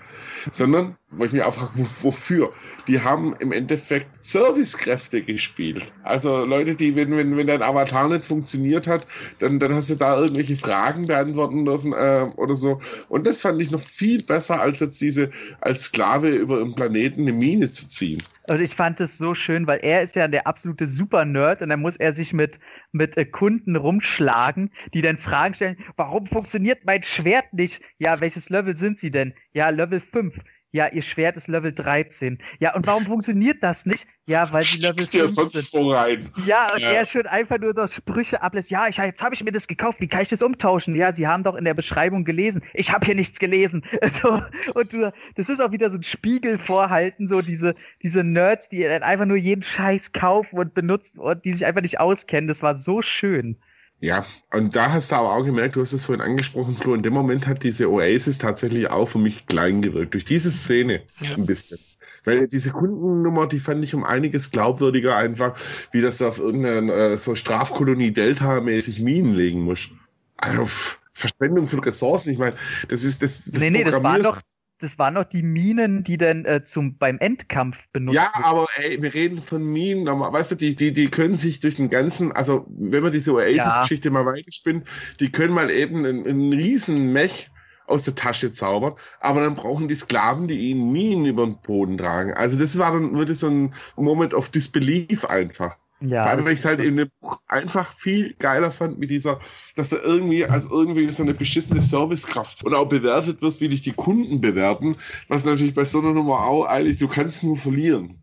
sondern, wo ich mich auch frage, wofür? Die haben im Endeffekt Servicekräfte gespielt. Also Leute, die, wenn, wenn, wenn dein Avatar nicht funktioniert hat, dann, dann hast du da irgendwelche Fragen beantworten dürfen äh, oder so. Und das fand ich noch viel besser, als jetzt diese als Sklave über einen Planeten eine Mine zu ziehen. Und ich fand es so schön, weil er ist ja der absolute Super-Nerd und dann muss er sich mit, mit äh, Kunden rumschlagen, die dann Fragen stellen, warum funktioniert mein Schwert nicht? Ja, welches Level sind sie denn? Ja, Level 5 ja, ihr Schwert ist Level 13. Ja, und warum funktioniert das nicht? Ja, weil die Level 5 sonst sind. Rein. Ja, und ja. er schön einfach nur das Sprüche ablässt. Ja, ich, jetzt habe ich mir das gekauft. Wie kann ich das umtauschen? Ja, sie haben doch in der Beschreibung gelesen. Ich habe hier nichts gelesen. So, und du, das ist auch wieder so ein Spiegel vorhalten, so diese, diese Nerds, die dann einfach nur jeden Scheiß kaufen und benutzen und die sich einfach nicht auskennen. Das war so schön. Ja, und da hast du aber auch gemerkt, du hast es vorhin angesprochen, Flo, in dem Moment hat diese Oasis tatsächlich auch für mich klein gewirkt. Durch diese Szene ja. ein bisschen. Weil diese Kundennummer, die fand ich um einiges glaubwürdiger einfach, wie das auf irgendeine äh, so Strafkolonie Delta-mäßig Minen legen muss. Also, Verschwendung von Ressourcen, ich meine, das ist das. das nee, nee, das war doch, das waren noch die Minen, die dann äh, zum, beim Endkampf benutzt Ja, aber ey, wir reden von Minen, weißt du, die, die, die können sich durch den ganzen, also wenn man diese Oasis-Geschichte ja. mal weiterspinnt, die können mal eben einen, einen riesen Mech aus der Tasche zaubern, aber dann brauchen die Sklaven, die ihnen Minen über den Boden tragen. Also das war dann wirklich so ein Moment of Disbelief einfach. Ja, Vor allem, weil ich es halt in dem Buch einfach viel geiler fand mit dieser, dass da irgendwie als irgendwie so eine beschissene Servicekraft und auch bewertet wirst, wie dich die Kunden bewerten, was natürlich bei so einer Nummer auch eigentlich, du kannst nur verlieren.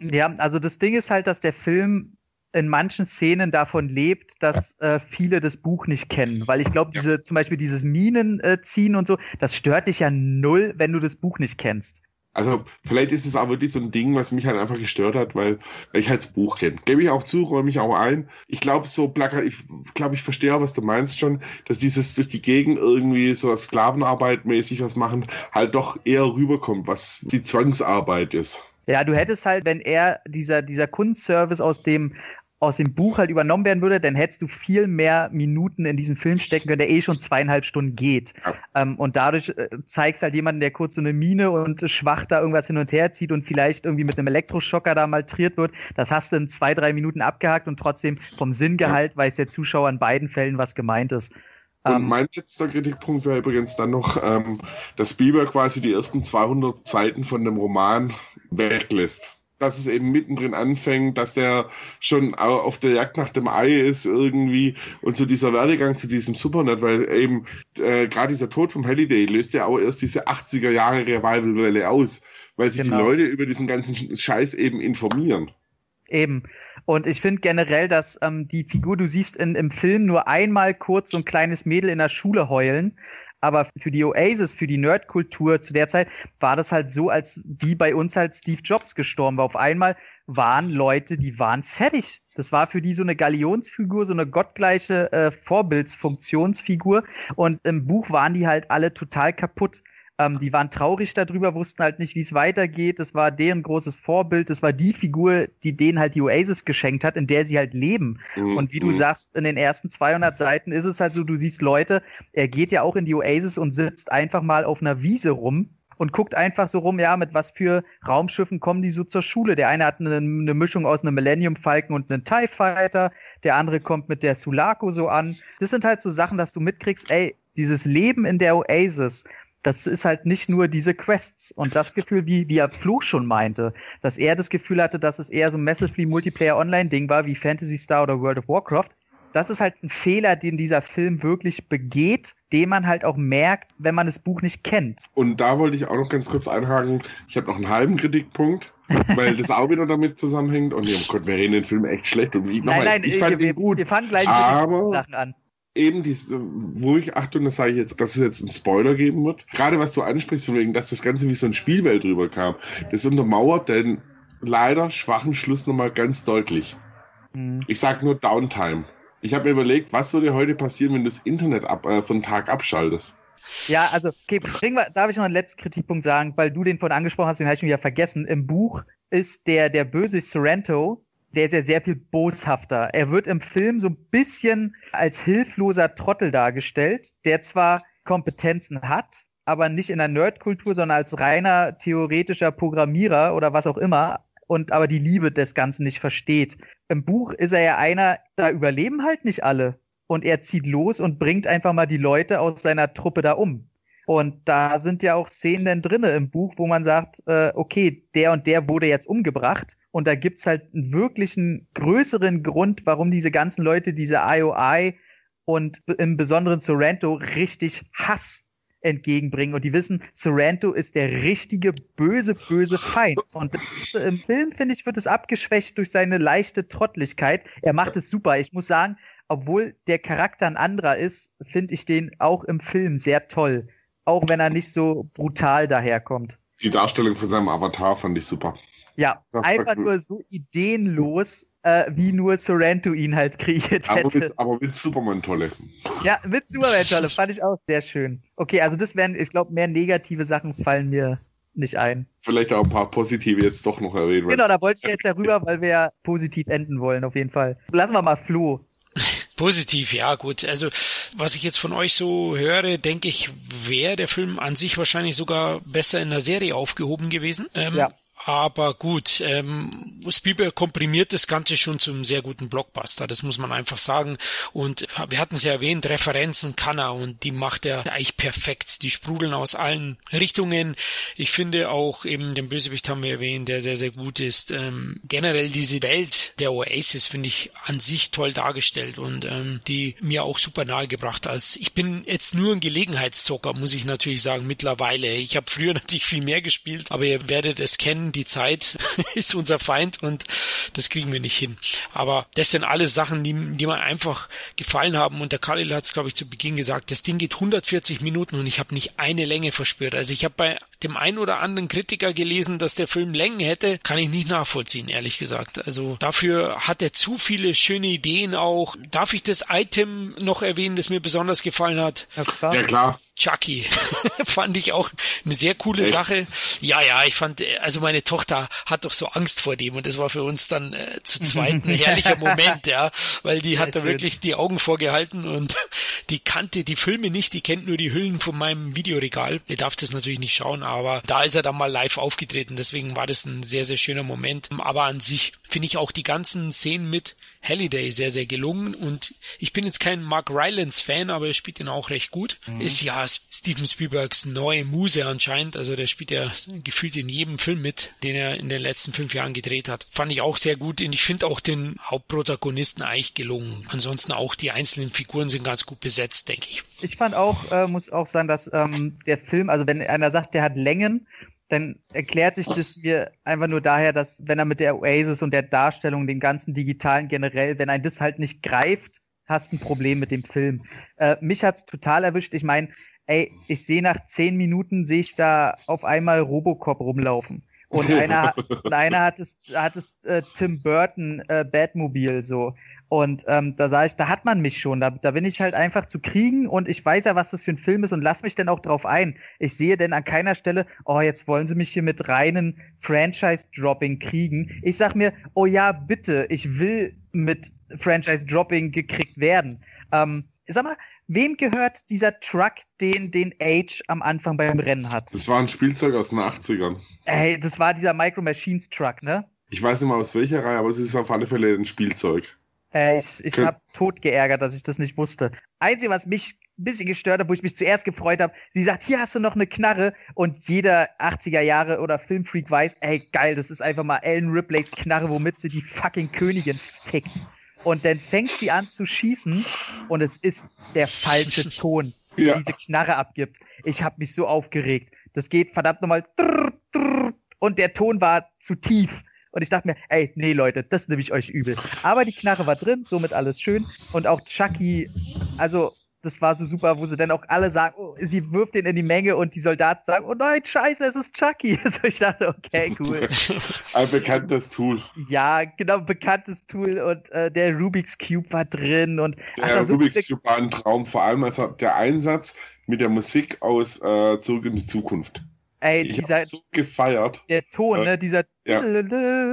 Ja, also das Ding ist halt, dass der Film in manchen Szenen davon lebt, dass äh, viele das Buch nicht kennen. Weil ich glaube, diese, ja. zum Beispiel dieses Minen äh, ziehen und so, das stört dich ja null, wenn du das Buch nicht kennst. Also vielleicht ist es auch wirklich so ein Ding, was mich halt einfach gestört hat, weil, weil ich halt das Buch kenne. Gebe ich auch zu, räume ich auch ein. Ich glaube so, Placker, ich glaube, ich verstehe, was du meinst schon, dass dieses durch die Gegend irgendwie so Sklavenarbeit mäßig was machen, halt doch eher rüberkommt, was die Zwangsarbeit ist. Ja, du hättest halt, wenn er dieser, dieser Kunstservice aus dem aus dem Buch halt übernommen werden würde, dann hättest du viel mehr Minuten in diesen Film stecken können, der eh schon zweieinhalb Stunden geht. Ähm, und dadurch äh, zeigst halt jemanden, der kurz so eine Mine und schwach da irgendwas hin und her zieht und vielleicht irgendwie mit einem Elektroschocker da maltriert wird. Das hast du in zwei, drei Minuten abgehakt und trotzdem vom Sinngehalt weiß der Zuschauer in beiden Fällen, was gemeint ist. Und ähm, mein letzter Kritikpunkt wäre übrigens dann noch, ähm, dass Bieber quasi die ersten 200 Seiten von dem Roman weglässt dass es eben mittendrin anfängt, dass der schon auf der Jagd nach dem Ei ist irgendwie und so dieser Werdegang zu diesem Supernet, weil eben äh, gerade dieser Tod vom Halliday löst ja auch erst diese 80er Jahre Revival-Welle aus, weil sich genau. die Leute über diesen ganzen Scheiß eben informieren. Eben. Und ich finde generell, dass ähm, die Figur, du siehst in, im Film nur einmal kurz so ein kleines Mädel in der Schule heulen, aber für die Oasis, für die Nerdkultur zu der Zeit, war das halt so, als wie bei uns halt Steve Jobs gestorben war. Auf einmal waren Leute, die waren fertig. Das war für die so eine Galionsfigur, so eine gottgleiche äh, Vorbildsfunktionsfigur. Und im Buch waren die halt alle total kaputt. Ähm, die waren traurig darüber, wussten halt nicht, wie es weitergeht. Das war deren großes Vorbild. Das war die Figur, die denen halt die Oasis geschenkt hat, in der sie halt leben. Mhm. Und wie du mhm. sagst, in den ersten 200 Seiten ist es halt so, du siehst Leute, er geht ja auch in die Oasis und sitzt einfach mal auf einer Wiese rum und guckt einfach so rum, ja, mit was für Raumschiffen kommen die so zur Schule. Der eine hat eine, eine Mischung aus einem Millennium Falcon und einem TIE Fighter, der andere kommt mit der Sulaco so an. Das sind halt so Sachen, dass du mitkriegst, ey, dieses Leben in der Oasis, das ist halt nicht nur diese Quests und das Gefühl, wie, wie er Fluch schon meinte, dass er das Gefühl hatte, dass es eher so ein Massively Multiplayer Online-Ding war, wie Fantasy Star oder World of Warcraft. Das ist halt ein Fehler, den dieser Film wirklich begeht, den man halt auch merkt, wenn man das Buch nicht kennt. Und da wollte ich auch noch ganz kurz einhaken. Ich habe noch einen halben Kritikpunkt, weil das auch wieder damit zusammenhängt. Und oh Gott, wir reden den Film echt schlecht. Und ich, nein, nein, ich fand wir, ihn gut. Wir fangen gleich mit den Sachen an eben diese, wo ich, Achtung, das sage ich jetzt, dass es jetzt einen Spoiler geben wird. Gerade was du ansprichst, von wegen, dass das Ganze wie so ein Spielwelt rüberkam, das untermauert den leider schwachen Schluss nochmal ganz deutlich. Mhm. Ich sage nur Downtime. Ich habe mir überlegt, was würde heute passieren, wenn du das Internet ab, äh, von Tag abschaltest? Ja, also, okay, wir, darf ich noch einen letzten Kritikpunkt sagen, weil du den von angesprochen hast, den habe ich schon wieder vergessen. Im Buch ist der, der böse Sorrento der ist ja sehr viel boshafter. Er wird im Film so ein bisschen als hilfloser Trottel dargestellt, der zwar Kompetenzen hat, aber nicht in der Nerdkultur, sondern als reiner theoretischer Programmierer oder was auch immer und aber die Liebe des Ganzen nicht versteht. Im Buch ist er ja einer, da überleben halt nicht alle. Und er zieht los und bringt einfach mal die Leute aus seiner Truppe da um. Und da sind ja auch Szenen drinne im Buch, wo man sagt, äh, okay, der und der wurde jetzt umgebracht und da gibt's halt einen wirklichen größeren Grund, warum diese ganzen Leute diese IOI und im besonderen Sorrento richtig Hass entgegenbringen. Und die wissen, Sorrento ist der richtige böse, böse Feind. Und im Film, finde ich, wird es abgeschwächt durch seine leichte Trottlichkeit. Er macht es super. Ich muss sagen, obwohl der Charakter ein anderer ist, finde ich den auch im Film sehr toll. Auch wenn er nicht so brutal daherkommt. Die Darstellung von seinem Avatar fand ich super. Ja, das einfach nur so ideenlos, äh, wie nur Sorrento ihn halt kreiert aber hätte. Mit, aber mit Superman-Tolle. Ja, mit Superman-Tolle fand ich auch sehr schön. Okay, also das wären, ich glaube, mehr negative Sachen fallen mir nicht ein. Vielleicht auch ein paar positive jetzt doch noch erwähnen. Genau, da wollte ich jetzt ja rüber, weil wir ja positiv enden wollen, auf jeden Fall. Lassen wir mal Flo. Positiv, ja gut. Also was ich jetzt von euch so höre, denke ich, wäre der Film an sich wahrscheinlich sogar besser in der Serie aufgehoben gewesen. Ähm, ja. Aber gut, ähm, Spielberg komprimiert das Ganze schon zum sehr guten Blockbuster, das muss man einfach sagen. Und wir hatten es ja erwähnt, Referenzen kann er und die macht er eigentlich perfekt. Die sprudeln aus allen Richtungen. Ich finde auch eben den Bösewicht haben wir erwähnt, der sehr, sehr gut ist. Ähm, generell diese Welt der Oasis finde ich an sich toll dargestellt und ähm, die mir auch super nahegebracht. Also ich bin jetzt nur ein Gelegenheitszocker, muss ich natürlich sagen, mittlerweile. Ich habe früher natürlich viel mehr gespielt, aber ihr werdet es kennen die Zeit ist unser Feind und das kriegen wir nicht hin. Aber das sind alles Sachen, die, die mir einfach gefallen haben und der Khalil hat es, glaube ich, zu Beginn gesagt, das Ding geht 140 Minuten und ich habe nicht eine Länge verspürt. Also ich habe bei dem einen oder anderen Kritiker gelesen, dass der Film Längen hätte, kann ich nicht nachvollziehen, ehrlich gesagt. Also dafür hat er zu viele schöne Ideen auch. Darf ich das Item noch erwähnen, das mir besonders gefallen hat? Ja, klar. Ja, klar. Chucky fand ich auch eine sehr coole Echt? Sache. Ja, ja, ich fand, also meine Tochter hat doch so Angst vor dem und das war für uns dann äh, zu zweit ein herrlicher Moment, ja, weil die hat da wirklich die Augen vorgehalten und die kannte die Filme nicht, die kennt nur die Hüllen von meinem Videoregal. Ihr darf das natürlich nicht schauen, aber da ist er dann mal live aufgetreten, deswegen war das ein sehr, sehr schöner Moment. Aber an sich finde ich auch die ganzen Szenen mit Halliday sehr, sehr gelungen und ich bin jetzt kein Mark Rylance Fan, aber er spielt ihn auch recht gut. Mhm. Ist ja Steven Spielbergs neue Muse anscheinend, also der spielt ja gefühlt in jedem Film mit, den er in den letzten fünf Jahren gedreht hat. Fand ich auch sehr gut und ich finde auch den Hauptprotagonisten eigentlich gelungen. Ansonsten auch die einzelnen Figuren sind ganz gut besetzt, denke ich. Ich fand auch, äh, muss auch sagen, dass ähm, der Film, also wenn einer sagt, der hat Längen, dann erklärt sich das hier einfach nur daher, dass wenn er mit der Oasis und der Darstellung, den ganzen digitalen generell, wenn ein das halt nicht greift, hast ein Problem mit dem Film. Äh, mich hat's total erwischt. Ich meine, ey, ich sehe nach zehn Minuten sehe ich da auf einmal Robocop rumlaufen. Und einer, und einer hat es, hat es äh, Tim Burton äh, Batmobil so. Und ähm, da sage ich, da hat man mich schon. Da, da bin ich halt einfach zu kriegen und ich weiß ja, was das für ein Film ist und lass mich denn auch drauf ein. Ich sehe denn an keiner Stelle, oh, jetzt wollen sie mich hier mit reinen Franchise-Dropping kriegen. Ich sag mir, oh ja, bitte, ich will mit Franchise-Dropping gekriegt werden. Ähm, sag mal, wem gehört dieser Truck, den, den Age am Anfang beim Rennen hat? Das war ein Spielzeug aus den 80ern. Ey, das war dieser Micro Machines Truck, ne? Ich weiß nicht mal aus welcher Reihe, aber es ist auf alle Fälle ein Spielzeug. Äh, ich ich habe tot geärgert, dass ich das nicht wusste. Einzige, was mich ein bisschen gestört hat, wo ich mich zuerst gefreut habe, sie sagt, hier hast du noch eine Knarre und jeder 80er Jahre oder Filmfreak weiß, ey geil, das ist einfach mal Ellen Ripleys Knarre, womit sie die fucking Königin fickt. Und dann fängt sie an zu schießen und es ist der falsche Ton, ja. diese Knarre abgibt. Ich habe mich so aufgeregt. Das geht verdammt nochmal und der Ton war zu tief. Und ich dachte mir, ey, nee, Leute, das nehme ich euch übel. Aber die Knarre war drin, somit alles schön. Und auch Chucky, also das war so super, wo sie dann auch alle sagen, oh, sie wirft den in die Menge und die Soldaten sagen, oh nein, scheiße, es ist Chucky. Also ich dachte, okay, cool. Ein bekanntes Tool. Ja, genau, bekanntes Tool und äh, der Rubik's Cube war drin und der ach, Rubik's Cube war ein Traum, vor allem also der Einsatz mit der Musik aus äh, Zurück in die Zukunft. Ey, ich dieser, so gefeiert. Der Ton, ne? Dieser. Ja.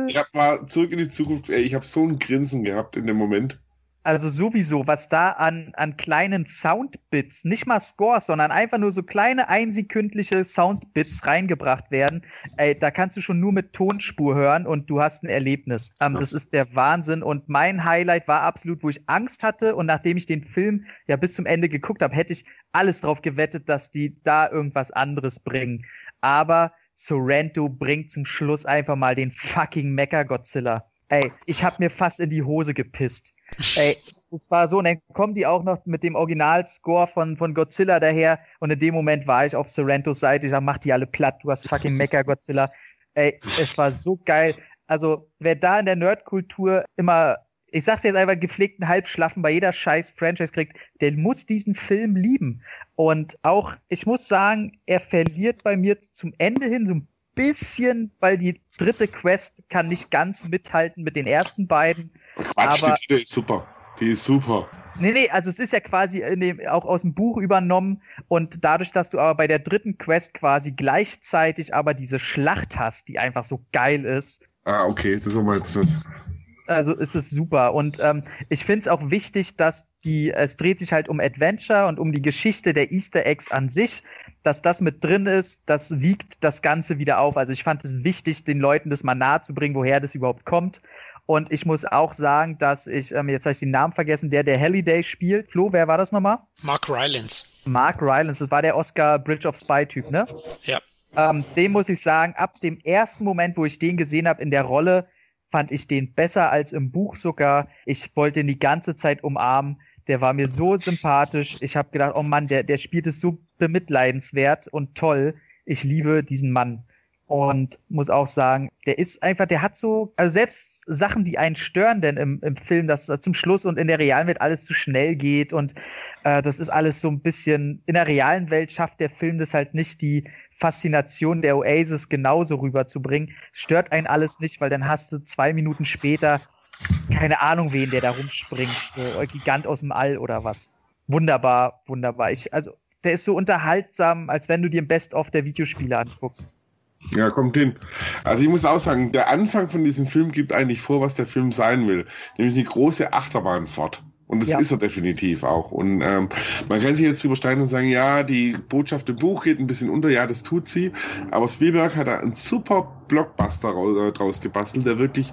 Ich hab mal zurück in die Zukunft. Ey, ich habe so ein Grinsen gehabt in dem Moment. Also sowieso, was da an, an kleinen Soundbits, nicht mal Scores, sondern einfach nur so kleine einsekündliche Soundbits reingebracht werden, ey, da kannst du schon nur mit Tonspur hören und du hast ein Erlebnis. Ähm, das ist der Wahnsinn. Und mein Highlight war absolut, wo ich Angst hatte und nachdem ich den Film ja bis zum Ende geguckt habe, hätte ich alles drauf gewettet, dass die da irgendwas anderes bringen aber Sorrento bringt zum Schluss einfach mal den fucking Mecha-Godzilla. Ey, ich hab mir fast in die Hose gepisst. Ey, es war so, und dann kommen die auch noch mit dem Originalscore von, von Godzilla daher und in dem Moment war ich auf Sorrentos Seite. Ich sag, mach die alle platt, du hast fucking Mecha-Godzilla. Ey, es war so geil. Also, wer da in der Nerdkultur immer ich sag's jetzt einfach, gepflegten Halbschlaffen bei jeder scheiß Franchise kriegt, der muss diesen Film lieben. Und auch, ich muss sagen, er verliert bei mir zum Ende hin so ein bisschen, weil die dritte Quest kann nicht ganz mithalten mit den ersten beiden. Quatsch, aber die ist super. Die ist super. Nee, nee, also es ist ja quasi dem, auch aus dem Buch übernommen und dadurch, dass du aber bei der dritten Quest quasi gleichzeitig aber diese Schlacht hast, die einfach so geil ist. Ah, okay, das so meinst du es. Also ist es super und ähm, ich finde es auch wichtig, dass die, es dreht sich halt um Adventure und um die Geschichte der Easter Eggs an sich, dass das mit drin ist, das wiegt das Ganze wieder auf. Also ich fand es wichtig, den Leuten das mal nahe zu bringen, woher das überhaupt kommt. Und ich muss auch sagen, dass ich, ähm, jetzt habe ich den Namen vergessen, der der Halliday spielt. Flo, wer war das nochmal? Mark Rylance. Mark Rylance, das war der Oscar Bridge of Spy Typ, ne? Ja. Ähm, dem muss ich sagen, ab dem ersten Moment, wo ich den gesehen habe in der Rolle, fand ich den besser als im Buch sogar. Ich wollte ihn die ganze Zeit umarmen. Der war mir so sympathisch. Ich habe gedacht, oh Mann, der, der spielt es so bemitleidenswert und toll. Ich liebe diesen Mann. Und muss auch sagen, der ist einfach, der hat so, also selbst Sachen, die einen stören denn im, im Film, dass zum Schluss und in der realen Welt alles zu schnell geht und äh, das ist alles so ein bisschen, in der realen Welt schafft der Film das halt nicht, die Faszination der Oasis genauso rüberzubringen. Stört einen alles nicht, weil dann hast du zwei Minuten später keine Ahnung wen, der da rumspringt, so Gigant aus dem All oder was. Wunderbar, wunderbar. Ich, also, der ist so unterhaltsam, als wenn du dir ein Best-of der Videospiele anguckst. Ja, kommt hin. Also ich muss auch sagen, der Anfang von diesem Film gibt eigentlich vor, was der Film sein will. Nämlich eine große Achterbahnfahrt. Und das ja. ist er definitiv auch. Und ähm, man kann sich jetzt übersteigen und sagen, ja, die Botschaft im Buch geht ein bisschen unter, ja, das tut sie. Aber Spielberg hat da einen super Blockbuster äh, draus gebastelt, der wirklich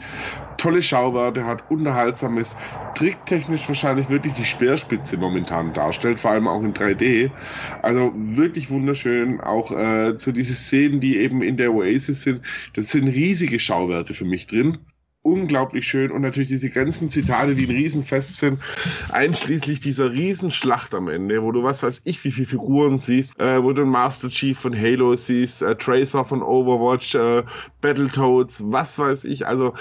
tolle Schauwerte hat, unterhaltsam ist, tricktechnisch wahrscheinlich wirklich die Speerspitze momentan darstellt, vor allem auch in 3D. Also wirklich wunderschön. Auch äh, zu diese Szenen, die eben in der Oasis sind, das sind riesige Schauwerte für mich drin unglaublich schön. Und natürlich diese ganzen Zitate, die ein Riesenfest sind, einschließlich dieser Riesenschlacht am Ende, wo du was weiß ich, wie viele Figuren siehst, äh, wo du Master Chief von Halo siehst, äh, Tracer von Overwatch, äh, Battletoads, was weiß ich, also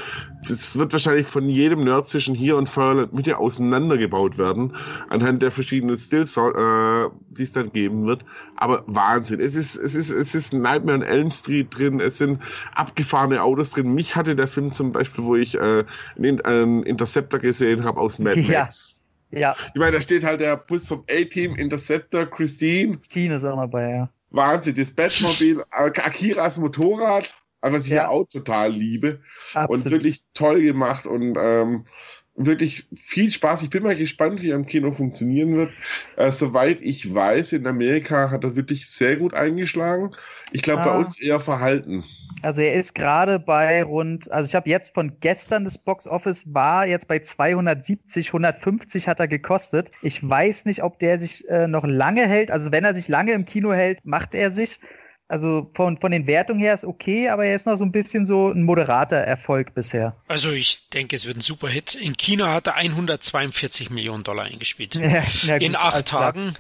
das wird wahrscheinlich von jedem Nerd zwischen hier und Feuerland mit dir auseinandergebaut werden, anhand der verschiedenen Stills, äh, die es dann geben wird, aber Wahnsinn, es ist, es ist, es ist Nightmare on Elm Street drin, es sind abgefahrene Autos drin, mich hatte der Film zum Beispiel, wo ich äh, einen, Interceptor gesehen habe aus Mad Max. Ja. ja. Ich meine, da steht halt der Bus vom A-Team, Interceptor, Christine. Christine ist auch dabei, ja. Wahnsinn, das Batmobil, Akiras Motorrad, was ich ja, ja auch total liebe. Absolut. Und wirklich toll gemacht und ähm, wirklich viel Spaß. Ich bin mal gespannt, wie er im Kino funktionieren wird. Äh, soweit ich weiß, in Amerika hat er wirklich sehr gut eingeschlagen. Ich glaube, ah. bei uns eher verhalten. Also er ist gerade bei rund, also ich habe jetzt von gestern das Box Office war jetzt bei 270, 150 hat er gekostet. Ich weiß nicht, ob der sich äh, noch lange hält. Also wenn er sich lange im Kino hält, macht er sich. Also von, von den Wertungen her ist okay, aber er ist noch so ein bisschen so ein moderater Erfolg bisher. Also ich denke, es wird ein super Hit. In China hat er 142 Millionen Dollar eingespielt. Ja, gut, in acht Tagen.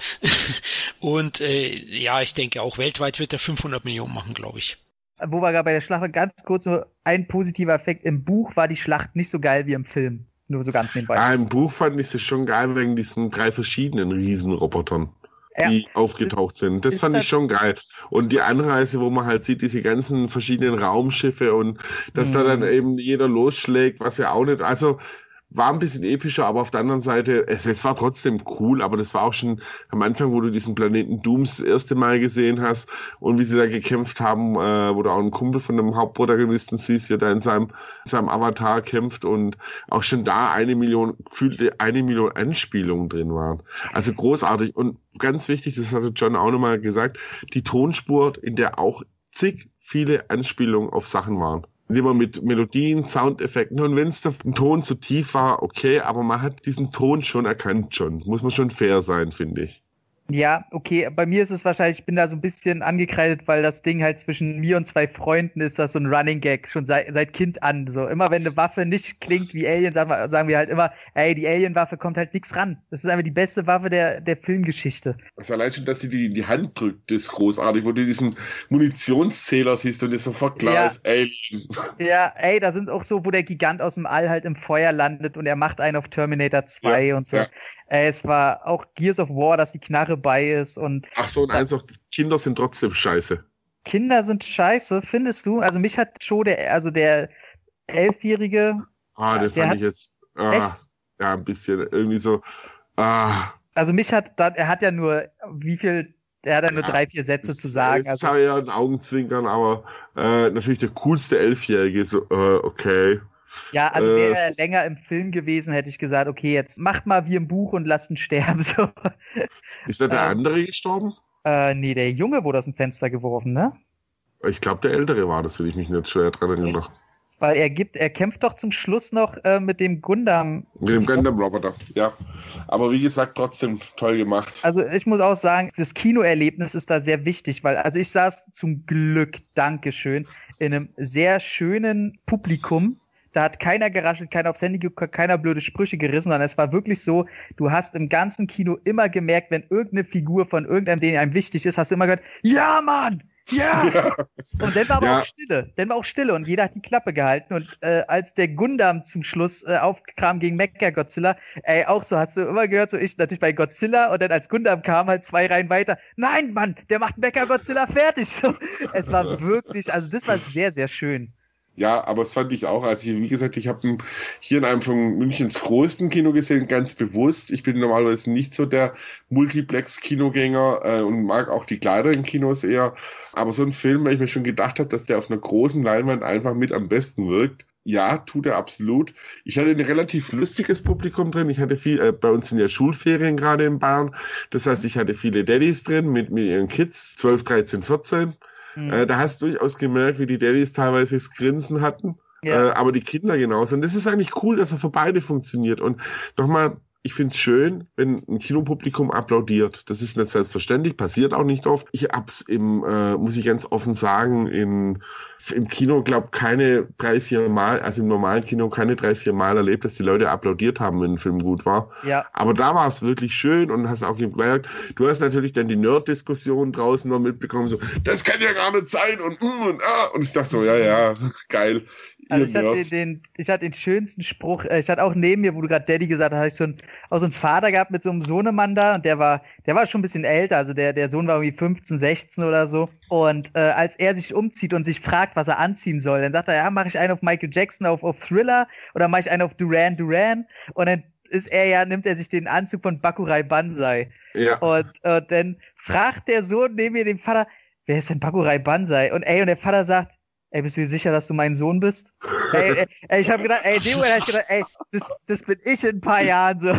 Und äh, ja, ich denke auch weltweit wird er 500 Millionen machen, glaube ich. Wo wir gerade bei der Schlacht waren, ganz kurz nur ein positiver Effekt. Im Buch war die Schlacht nicht so geil wie im Film. Nur so ganz nebenbei. Ja, im Buch fand ich es schon geil wegen diesen drei verschiedenen Riesenrobotern die ja. aufgetaucht sind. Das fand ich schon geil. Und die Anreise, wo man halt sieht, diese ganzen verschiedenen Raumschiffe und dass mhm. da dann eben jeder losschlägt, was ja auch nicht, also war ein bisschen epischer, aber auf der anderen Seite, es, es war trotzdem cool, aber das war auch schon am Anfang, wo du diesen Planeten Dooms das erste Mal gesehen hast und wie sie da gekämpft haben, äh, wo du auch einen Kumpel von dem Hauptprotagonisten siehst, wie er da in seinem, in seinem Avatar kämpft und auch schon da eine Million, gefühlte eine Million Anspielungen drin waren. Also großartig und ganz wichtig, das hatte John auch nochmal gesagt, die Tonspur, in der auch zig viele Anspielungen auf Sachen waren immer mit Melodien, Soundeffekten. Und wenn es der Ton zu tief war, okay, aber man hat diesen Ton schon erkannt schon. Muss man schon fair sein, finde ich. Ja, okay, bei mir ist es wahrscheinlich, ich bin da so ein bisschen angekreidet, weil das Ding halt zwischen mir und zwei Freunden ist das so ein Running Gag, schon seit, seit Kind an. So, immer wenn eine Waffe nicht klingt wie Alien, sagen wir, halt immer, ey, die Alien-Waffe kommt halt nichts ran. Das ist einfach die beste Waffe der, der Filmgeschichte. Also allein schon, dass sie die in die Hand drückt, ist großartig, wo du diesen Munitionszähler siehst und dir sofort klar ja. ist, Alien. Ja, ey, da sind auch so, wo der Gigant aus dem All halt im Feuer landet und er macht einen auf Terminator 2 ja, und so. Ja. Ey, es war auch Gears of War, dass die Knarre bei ist und. Ach so, und eins noch, Kinder sind trotzdem scheiße. Kinder sind scheiße, findest du? Also mich hat schon der, also der Elfjährige. Ah, den fand ich jetzt. Ah, echt? Ja, ein bisschen. Irgendwie so. Ah. Also mich hat dann, er hat ja nur, wie viel, er hat ja nur drei, vier Sätze zu sagen. Das Also, habe ja ein Augenzwinkern, aber äh, natürlich der coolste Elfjährige, so, äh, okay. Ja, also äh, wäre er länger im Film gewesen, hätte ich gesagt, okay, jetzt macht mal wie im Buch und lasst ihn sterben. So. Ist da der Ähm. andere gestorben? Äh, nee, der Junge wurde aus dem Fenster geworfen, ne? Ich glaube, der ältere war das, wenn ich mich nicht schwer dran erinnere. Weil er gibt, er kämpft doch zum Schluss noch äh, mit dem Gundam. Mit dem Gundam Roboter, ja. Aber wie gesagt, trotzdem toll gemacht. Also ich muss auch sagen, das Kinoerlebnis ist da sehr wichtig, weil also ich saß zum Glück, Dankeschön, in einem sehr schönen Publikum. Da hat keiner geraschelt, keiner aufs Handy geguckt, keiner blöde Sprüche gerissen, sondern es war wirklich so, du hast im ganzen Kino immer gemerkt, wenn irgendeine Figur von irgendeinem, den einem wichtig ist, hast du immer gehört, ja, Mann! Ja! Ja. Und dann war aber Ja. auch Stille. Dann war auch Stille und jeder hat die Klappe gehalten. Und äh, als der Gundam zum Schluss äh, aufkam gegen Mecha Godzilla, ey, auch so hast du immer gehört, so ich natürlich bei Godzilla und dann als Gundam kam halt zwei Reihen weiter. Nein, Mann, der macht Mecha Godzilla fertig. So, es war wirklich, also das war sehr, sehr schön. Ja, aber das fand ich auch. Also, ich, wie gesagt, ich habe hier in einem von Münchens größten Kino gesehen, ganz bewusst. Ich bin normalerweise nicht so der Multiplex-Kinogänger äh, und mag auch die kleineren Kinos eher. Aber so ein Film, weil ich mir schon gedacht habe, dass der auf einer großen Leinwand einfach mit am besten wirkt. Ja, tut er absolut. Ich hatte ein relativ lustiges Publikum drin. Ich hatte viel, äh, bei uns sind ja Schulferien gerade in Bayern. Das heißt, ich hatte viele Daddys drin mit, mit ihren Kids, 12, 13, 14. Hm. Äh, da hast du durchaus gemerkt, wie die Daddys teilweise das Grinsen hatten. Ja. Äh, aber die Kinder genauso. Und das ist eigentlich cool, dass er für beide funktioniert. Und nochmal, ich find's schön, wenn ein Kinopublikum applaudiert. Das ist nicht selbstverständlich, passiert auch nicht oft. Ich hab's im, äh, muss ich ganz offen sagen, in, im Kino, glaub keine drei, vier Mal, also im normalen Kino keine drei, vier Mal erlebt, dass die Leute applaudiert haben, wenn ein Film gut war. ja. Aber da war es wirklich schön und hast auch gemerkt, du hast natürlich dann die Nerd-Diskussion draußen noch mitbekommen, so, das kann ja gar nicht sein und mm, und ah. Und ich dachte so, ja, ja, geil. Also ich hatte, den, den, ich hatte den schönsten Spruch, äh, ich hatte auch neben mir, wo du gerade Daddy gesagt hast, ich so einen, auch so einen Vater gehabt mit so einem Sohnemann da und der war, der war schon ein bisschen älter, also der, der Sohn war irgendwie 15, 16 oder so. Und äh, als er sich umzieht und sich fragt, was er anziehen soll, dann sagt er, ja, mache ich einen auf Michael Jackson, auf, auf Thriller oder mache ich einen auf Duran Duran? Und dann ist er ja, nimmt er sich den Anzug von Bakurai Banzai. Ja. Und äh, dann fragt der Sohn neben mir den Vater, wer ist denn Bakurai Banzai? Und ey, und der Vater sagt, ey, bist du dir sicher, dass du mein Sohn bist? ey, ey, ey, ich habe gedacht, ey, dem Moment hab ich gedacht, ey, das, das bin ich in ein paar Jahren so.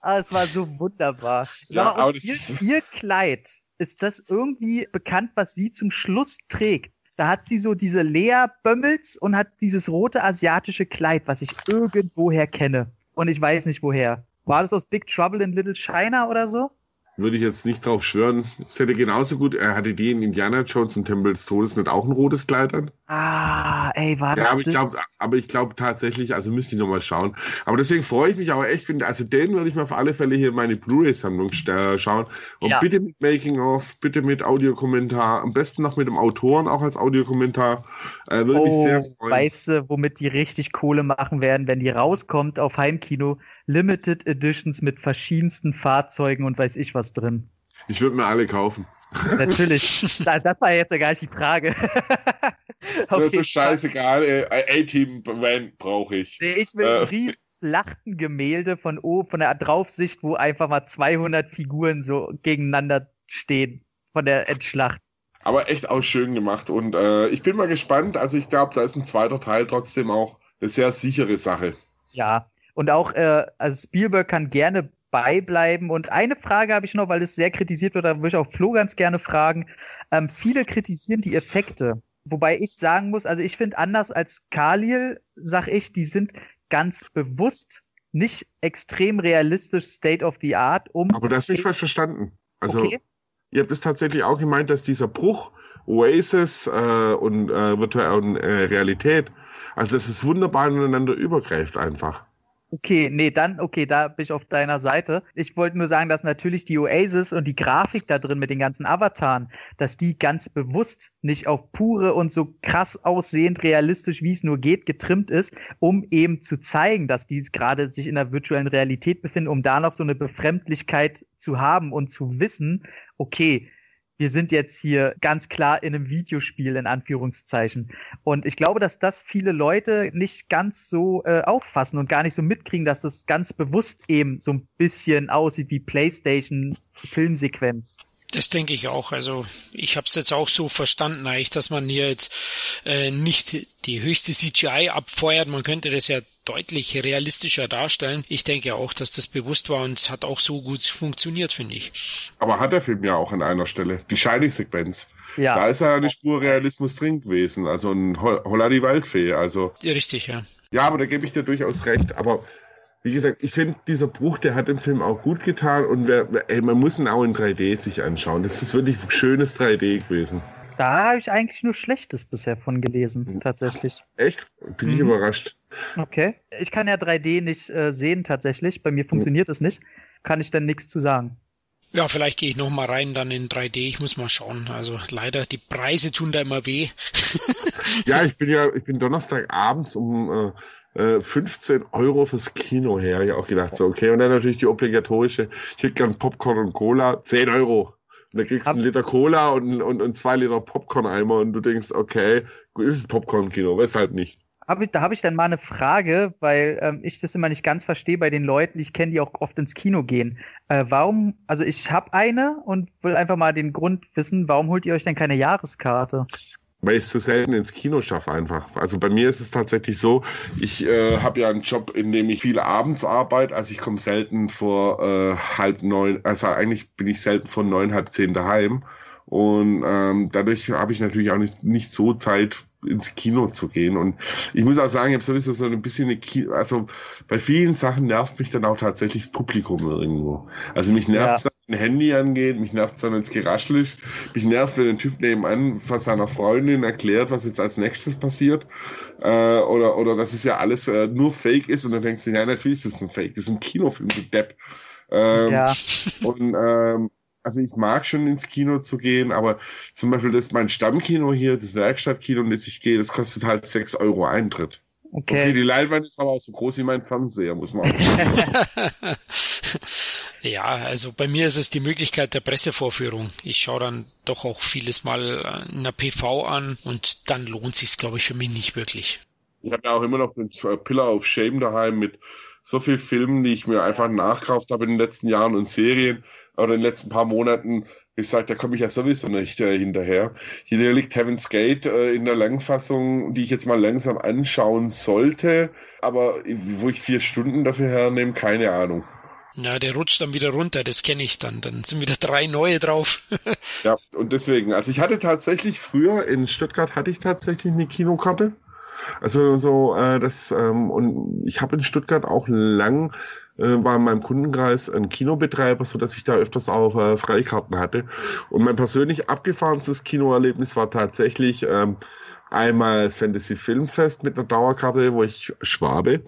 aber es war so wunderbar. Ja, aber ihr, ihr Kleid, ist das irgendwie bekannt, was sie zum Schluss trägt? Da hat sie so diese Lea Bömmels und hat dieses rote asiatische Kleid, was ich irgendwoher kenne. Und ich weiß nicht woher. War das aus Big Trouble in Little China oder so? Würde ich jetzt nicht drauf schwören. Es hätte genauso gut, er hatte die in Indiana Jones und Tempel des Todes nicht auch ein rotes Kleid an? Ah, ey, war das Ja, aber ich das? glaube, aber ich glaube tatsächlich, also müsste ich nochmal schauen. Aber deswegen freue ich mich aber echt, wenn, also den würde ich mir auf alle Fälle hier in meine Blu-ray-Sammlung st- schauen. Und Ja. bitte mit Making-of, bitte mit Audiokommentar, am besten noch mit dem Autoren auch als Audiokommentar. Äh, würde mich Oh, sehr freuen. weißt du, womit die richtig Kohle machen werden, wenn die rauskommt auf Heimkino? Limited Editions mit verschiedensten Fahrzeugen und weiß ich was drin. Ich würde mir alle kaufen. Natürlich. Da- das war jetzt ja gar nicht die Frage. Auf Das ist scheißegal. Äh, A-Team-Van brauche ich. Nee, ich will Äh. ein riesen Gemälde von oben, von der Draufsicht, wo einfach mal 200 Figuren so gegeneinander stehen von der Endschlacht. Aber echt auch schön gemacht. Und äh, ich bin mal gespannt. Also ich glaube, da ist ein zweiter Teil trotzdem auch eine sehr sichere Sache. Ja, und auch, äh, also Spielberg kann gerne beibleiben. Und eine Frage habe ich noch, weil es sehr kritisiert wird, da würde ich auch Flo ganz gerne fragen. Ähm, viele kritisieren die Effekte. Wobei ich sagen muss, also ich finde anders als Khalil, sag ich, die sind ganz bewusst nicht extrem realistisch State of the Art, um. Aber das habe ich falsch verstanden. Also okay. ihr habt es tatsächlich auch gemeint, dass dieser Bruch Oasis äh, und äh, virtuelle äh, Realität, also dass es wunderbar ineinander übergreift einfach. Okay, nee, dann, okay, da bin ich auf deiner Seite. Ich wollte nur sagen, dass natürlich die Oasis und die Grafik da drin mit den ganzen Avataren, dass die ganz bewusst nicht auf pure und so krass aussehend realistisch, wie es nur geht, getrimmt ist, um eben zu zeigen, dass die gerade sich in der virtuellen Realität befinden, um da noch so eine Befremdlichkeit zu haben und zu wissen, okay, wir sind jetzt hier ganz klar in einem Videospiel in Anführungszeichen. Und ich glaube, dass das viele Leute nicht ganz so äh, auffassen und gar nicht so mitkriegen, dass das ganz bewusst eben so ein bisschen aussieht wie PlayStation Filmsequenz. Das denke ich auch. Also ich habe es jetzt auch so verstanden, eigentlich, dass man hier jetzt äh, nicht die höchste CGI abfeuert. Man könnte das ja deutlich realistischer darstellen. Ich denke auch, dass das bewusst war und es hat auch so gut funktioniert, finde ich. Aber hat der Film ja auch an einer Stelle. Die Shining-Sequenz. Ja. Da ist ja eine Spur Realismus drin gewesen. Also ein Holla die Waldfee. Also. Ja, richtig, ja. Ja, aber da gebe ich dir durchaus recht. Aber wie gesagt, ich finde, dieser Bruch, der hat dem Film auch gut getan und wer, ey, man muss ihn auch in 3D sich anschauen. Das ist wirklich schönes 3D gewesen. Da habe ich eigentlich nur Schlechtes bisher von gelesen, tatsächlich. Echt? Bin mhm. ich überrascht. Okay. Ich kann ja 3D nicht äh, sehen, tatsächlich. Bei mir funktioniert es mhm. nicht. Kann ich dann nichts zu sagen. Ja, vielleicht gehe ich noch mal rein dann in 3D. Ich muss mal schauen. Also leider, die Preise tun da immer weh. ja, ich bin ja, ich bin Donnerstagabends um äh, 15 äh, Euro fürs Kino her. Ich auch gedacht, so okay. Und dann natürlich die obligatorische, ich hätte gern Popcorn und Cola, 10 Euro. Und da kriegst du einen Liter Cola und, und, und zwei Liter Popcorn-Eimer und du denkst, okay, ist es Popcorn-Kino, weshalb nicht? Hab ich, da habe ich dann mal eine Frage, weil ähm, ich das immer nicht ganz verstehe bei den Leuten, ich kenne die auch oft ins Kino gehen. Äh, warum, also ich habe eine und will einfach mal den Grund wissen, warum holt ihr euch denn keine Jahreskarte? Weil ich es zu selten ins Kino schaffe einfach. Also bei mir ist es tatsächlich so, ich äh, habe ja einen Job, in dem ich viele abends arbeite, also ich komme selten vor äh, halb neun, also eigentlich bin ich selten von neun, halb zehn daheim. Und ähm, dadurch habe ich natürlich auch nicht, nicht so Zeit, ins Kino zu gehen. Und ich muss auch sagen, ich habe sowieso so ein bisschen eine Kino, also bei vielen Sachen nervt mich dann auch tatsächlich das Publikum irgendwo. Also mich nervt es, ein Handy angeht, mich nervt es dann, wenn es geraschel ist, mich nervt, wenn ein Typ nebenan von seiner Freundin erklärt, was jetzt als nächstes passiert. Äh, oder, oder dass es ja alles äh, nur Fake ist und dann denkst du, ja, natürlich ist es ein Fake, das ist ein Kinofilm, du Depp. Ähm, ja. Und ähm, also ich mag schon ins Kino zu gehen, aber zum Beispiel das mein Stammkino hier, das Werkstattkino, in das ich gehe, das kostet halt 6 Euro Eintritt. Okay. okay, die Leinwand ist aber auch so groß wie mein Fernseher, muss man auch Ja, also bei mir ist es die Möglichkeit der Pressevorführung. Ich schaue dann doch auch vieles mal in der PV an und dann lohnt sich glaube ich, für mich nicht wirklich. Ich habe ja auch immer noch den Pillar of Shame daheim mit so viel Filmen, die ich mir einfach nachkauft habe in den letzten Jahren und Serien oder in den letzten paar Monaten. Wie gesagt, da komme ich ja sowieso nicht äh, hinterher. Hier liegt Heaven's Gate äh, in der Langfassung, die ich jetzt mal langsam anschauen sollte, aber wo ich vier Stunden dafür hernehme, keine Ahnung. Ja, der rutscht dann wieder runter, das kenne ich dann. Dann sind wieder drei neue drauf. ja, und deswegen, also ich hatte tatsächlich früher in Stuttgart hatte ich tatsächlich eine Kinokarte. Also so, äh, das, ähm, und ich habe in Stuttgart auch lang äh, war in meinem Kundenkreis ein Kinobetreiber, so dass ich da öfters auch äh, Freikarten hatte. Und mein persönlich abgefahrenstes Kinoerlebnis war tatsächlich ähm, einmal das Fantasy Filmfest mit einer Dauerkarte, wo ich Schwabe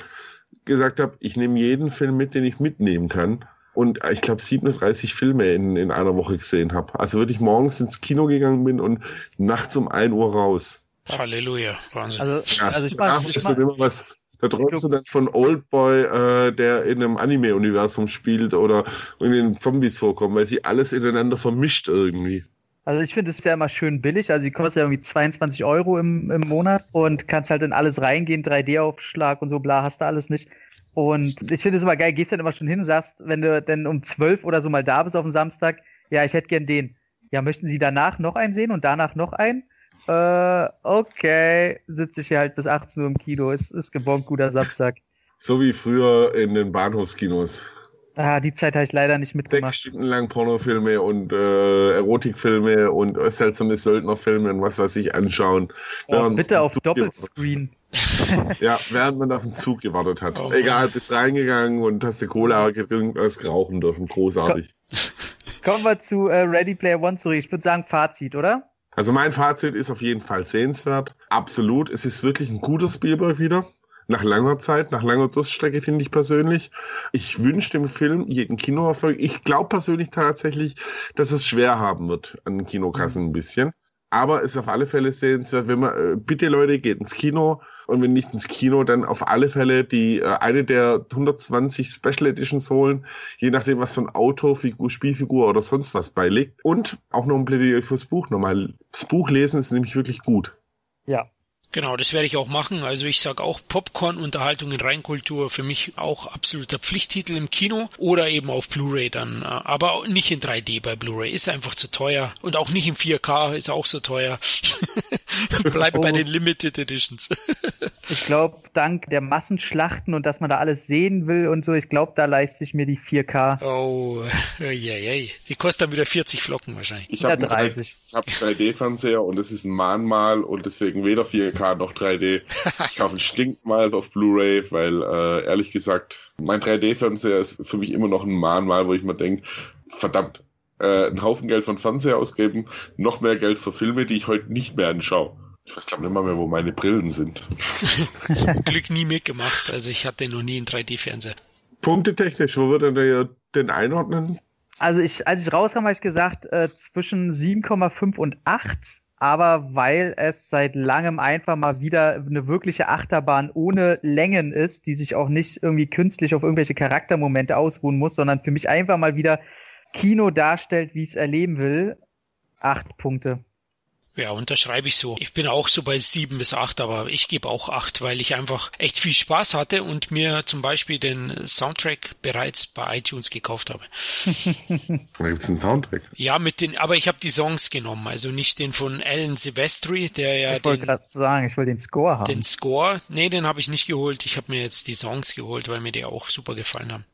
gesagt habe, ich nehme jeden Film mit, den ich mitnehmen kann. Und ich glaube 37 Filme in, in einer Woche gesehen habe. Also wirklich morgens ins Kino gegangen bin und nachts um 1 Uhr raus. Halleluja, Wahnsinn. Also, ja, also ich mach, ich mach, immer was, da träumst du dann von Oldboy, äh, der in einem Anime-Universum spielt oder in den Zombies vorkommt, weil sie alles ineinander vermischt irgendwie. Also ich finde es ja immer schön billig. Also die kostet ja irgendwie 22 Euro im, im Monat und kannst halt in alles reingehen, 3D-Aufschlag und so, bla, hast du alles nicht. Und ich finde es immer geil, gehst dann immer schon hin, sagst, wenn du denn um 12 oder so mal da bist auf dem Samstag, ja, ich hätte gern den. Ja, möchten Sie danach noch einen sehen und danach noch einen? Äh, okay, sitze ich hier halt bis 18 Uhr im Kino. Es ist gebongt guter Samstag. So wie früher in den Bahnhofskinos. Ah, die Zeit habe ich leider nicht mitgemacht. Sechs Stunden lang Pornofilme und äh, Erotikfilme und äh, seltsame Söldnerfilme und was weiß ich anschauen. Oh, bitte auf Doppelscreen. ja, während man auf den Zug gewartet hat. Oh, Egal, bist reingegangen und hast die Cola getrunken, hast rauchen dürfen. Großartig. Kommen wir zu äh, Ready Player One zurück. Ich würde sagen Fazit, oder? Also mein Fazit ist auf jeden Fall sehenswert. Absolut. Es ist wirklich ein guter Spielberg wieder. Nach langer Zeit, nach langer Durststrecke finde ich persönlich. Ich wünsche dem Film jeden Kinoerfolg. Ich glaube persönlich tatsächlich, dass es schwer haben wird an den Kinokassen ein bisschen. aber ist auf alle Fälle sehenswert, wenn man, äh, bitte Leute, geht ins Kino und wenn nicht ins Kino, dann auf alle Fälle die äh, eine der 120 Special Editions holen, je nachdem, was für ein Auto, Figur, Spielfigur oder sonst was beiliegt. Und auch noch ein Plädoyer fürs Buch nochmal. Das Buch lesen ist nämlich wirklich gut. Ja, Genau, das werde ich auch machen. Also ich sage auch Popcorn, Unterhaltung in Reinkultur für mich auch absoluter Pflichttitel im Kino oder eben auf Blu-ray dann. Äh, aber nicht in 3D bei Blu-ray, ist einfach zu teuer. Und auch nicht in 4K, ist auch so teuer. Bleibt oh. bei den Limited Editions. ich glaube, dank der Massenschlachten und dass man da alles sehen will und so, ich glaube, da leiste ich mir die 4K. Oh, ja, ja. Die kostet dann wieder 40 Flocken wahrscheinlich. Ich habe 30. Ich habe 3D-Fernseher und es ist ein Mahnmal und deswegen weder 4K noch 3D. Ich kaufe ein Stinkmal auf Blu-ray, weil äh, ehrlich gesagt, mein 3D-Fernseher ist für mich immer noch ein Mahnmal, wo ich mir denke, verdammt, äh, einen Haufen Geld von Fernseher ausgeben, noch mehr Geld für Filme, die ich heute nicht mehr anschaue. Ich weiß glaube nicht mal mehr, wo meine Brillen sind. Zum Glück nie mitgemacht. Also ich hatte noch nie einen 3D-Fernseher. Punktetechnisch, wo würde der denn einordnen? Also ich, als ich rauskam, habe ich gesagt, äh, zwischen 7,5 und 8. Aber weil es seit langem einfach mal wieder eine wirkliche Achterbahn ohne Längen ist, die sich auch nicht irgendwie künstlich auf irgendwelche Charaktermomente ausruhen muss, sondern für mich einfach mal wieder Kino darstellt, wie es erleben will. Acht Punkte. Ja, unterschreibe ich so. Ich bin auch so bei sieben bis acht, aber ich gebe auch acht, weil ich einfach echt viel Spaß hatte und mir zum Beispiel den Soundtrack bereits bei iTunes gekauft habe. da gibt's einen Soundtrack. Ja, mit den, aber ich habe die Songs genommen, also nicht den von Alan Silvestri, der ja. Ich wollte gerade sagen, ich will den Score haben. Den Score, nee, den habe ich nicht geholt. Ich habe mir jetzt die Songs geholt, weil mir die auch super gefallen haben.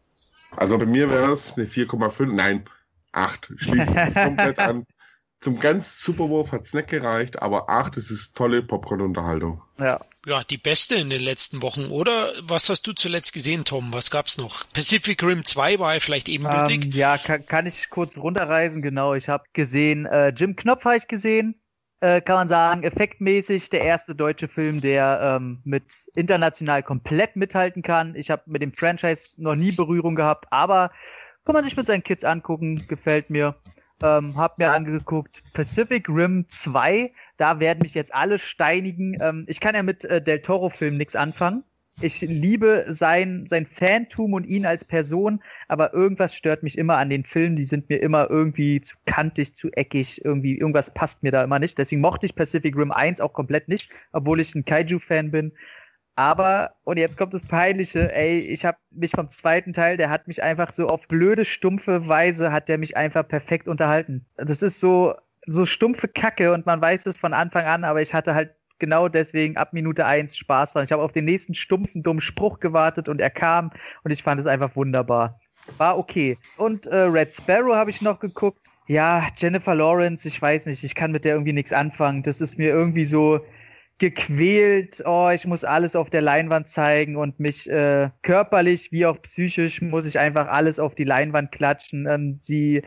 Also bei mir wäre es eine 4,5, nein, 8. Schließe ich komplett an zum ganz Superwurf hat's nicht gereicht, aber ach, das ist tolle Popcorn-Unterhaltung. Ja. Ja, die beste in den letzten Wochen, oder? Was hast du zuletzt gesehen, Tom? Was gab's noch? Pacific Rim 2 war ja vielleicht ebenbürtig? Ähm, ja, kann, kann, ich kurz runterreisen, genau. Ich habe gesehen, äh, Jim Knopf habe ich gesehen. Äh, kann man sagen, effektmäßig der erste deutsche Film, der ähm, mit international komplett mithalten kann. Ich habe mit dem Franchise noch nie Berührung gehabt, aber kann man sich mit seinen Kids angucken, gefällt mir ähm, hab mir angeguckt Pacific Rim 2. Da werden mich jetzt alle steinigen. Ähm, ich kann ja mit äh, Del Toro-Filmen nichts anfangen. Ich liebe sein, sein Fantum und ihn als Person, aber irgendwas stört mich immer an den Filmen. Die sind mir immer irgendwie zu kantig, zu eckig, irgendwie, irgendwas passt mir da immer nicht. Deswegen mochte ich Pacific Rim 1 auch komplett nicht, obwohl ich ein Kaiju-Fan bin. Aber, und jetzt kommt das Peinliche, ey, ich habe mich vom zweiten Teil, der hat mich einfach so auf blöde, stumpfe Weise, hat der mich einfach perfekt unterhalten. Das ist so, so stumpfe Kacke und man weiß es von Anfang an, aber ich hatte halt genau deswegen ab Minute eins Spaß dran. Ich habe auf den nächsten stumpfen, dummen Spruch gewartet und er kam und ich fand es einfach wunderbar. War okay. Und äh, Red Sparrow habe ich noch geguckt. Ja, Jennifer Lawrence, ich weiß nicht, ich kann mit der irgendwie nichts anfangen. Das ist mir irgendwie so, gequält, oh, ich muss alles auf der Leinwand zeigen und mich äh, körperlich wie auch psychisch muss ich einfach alles auf die Leinwand klatschen. Ähm, sie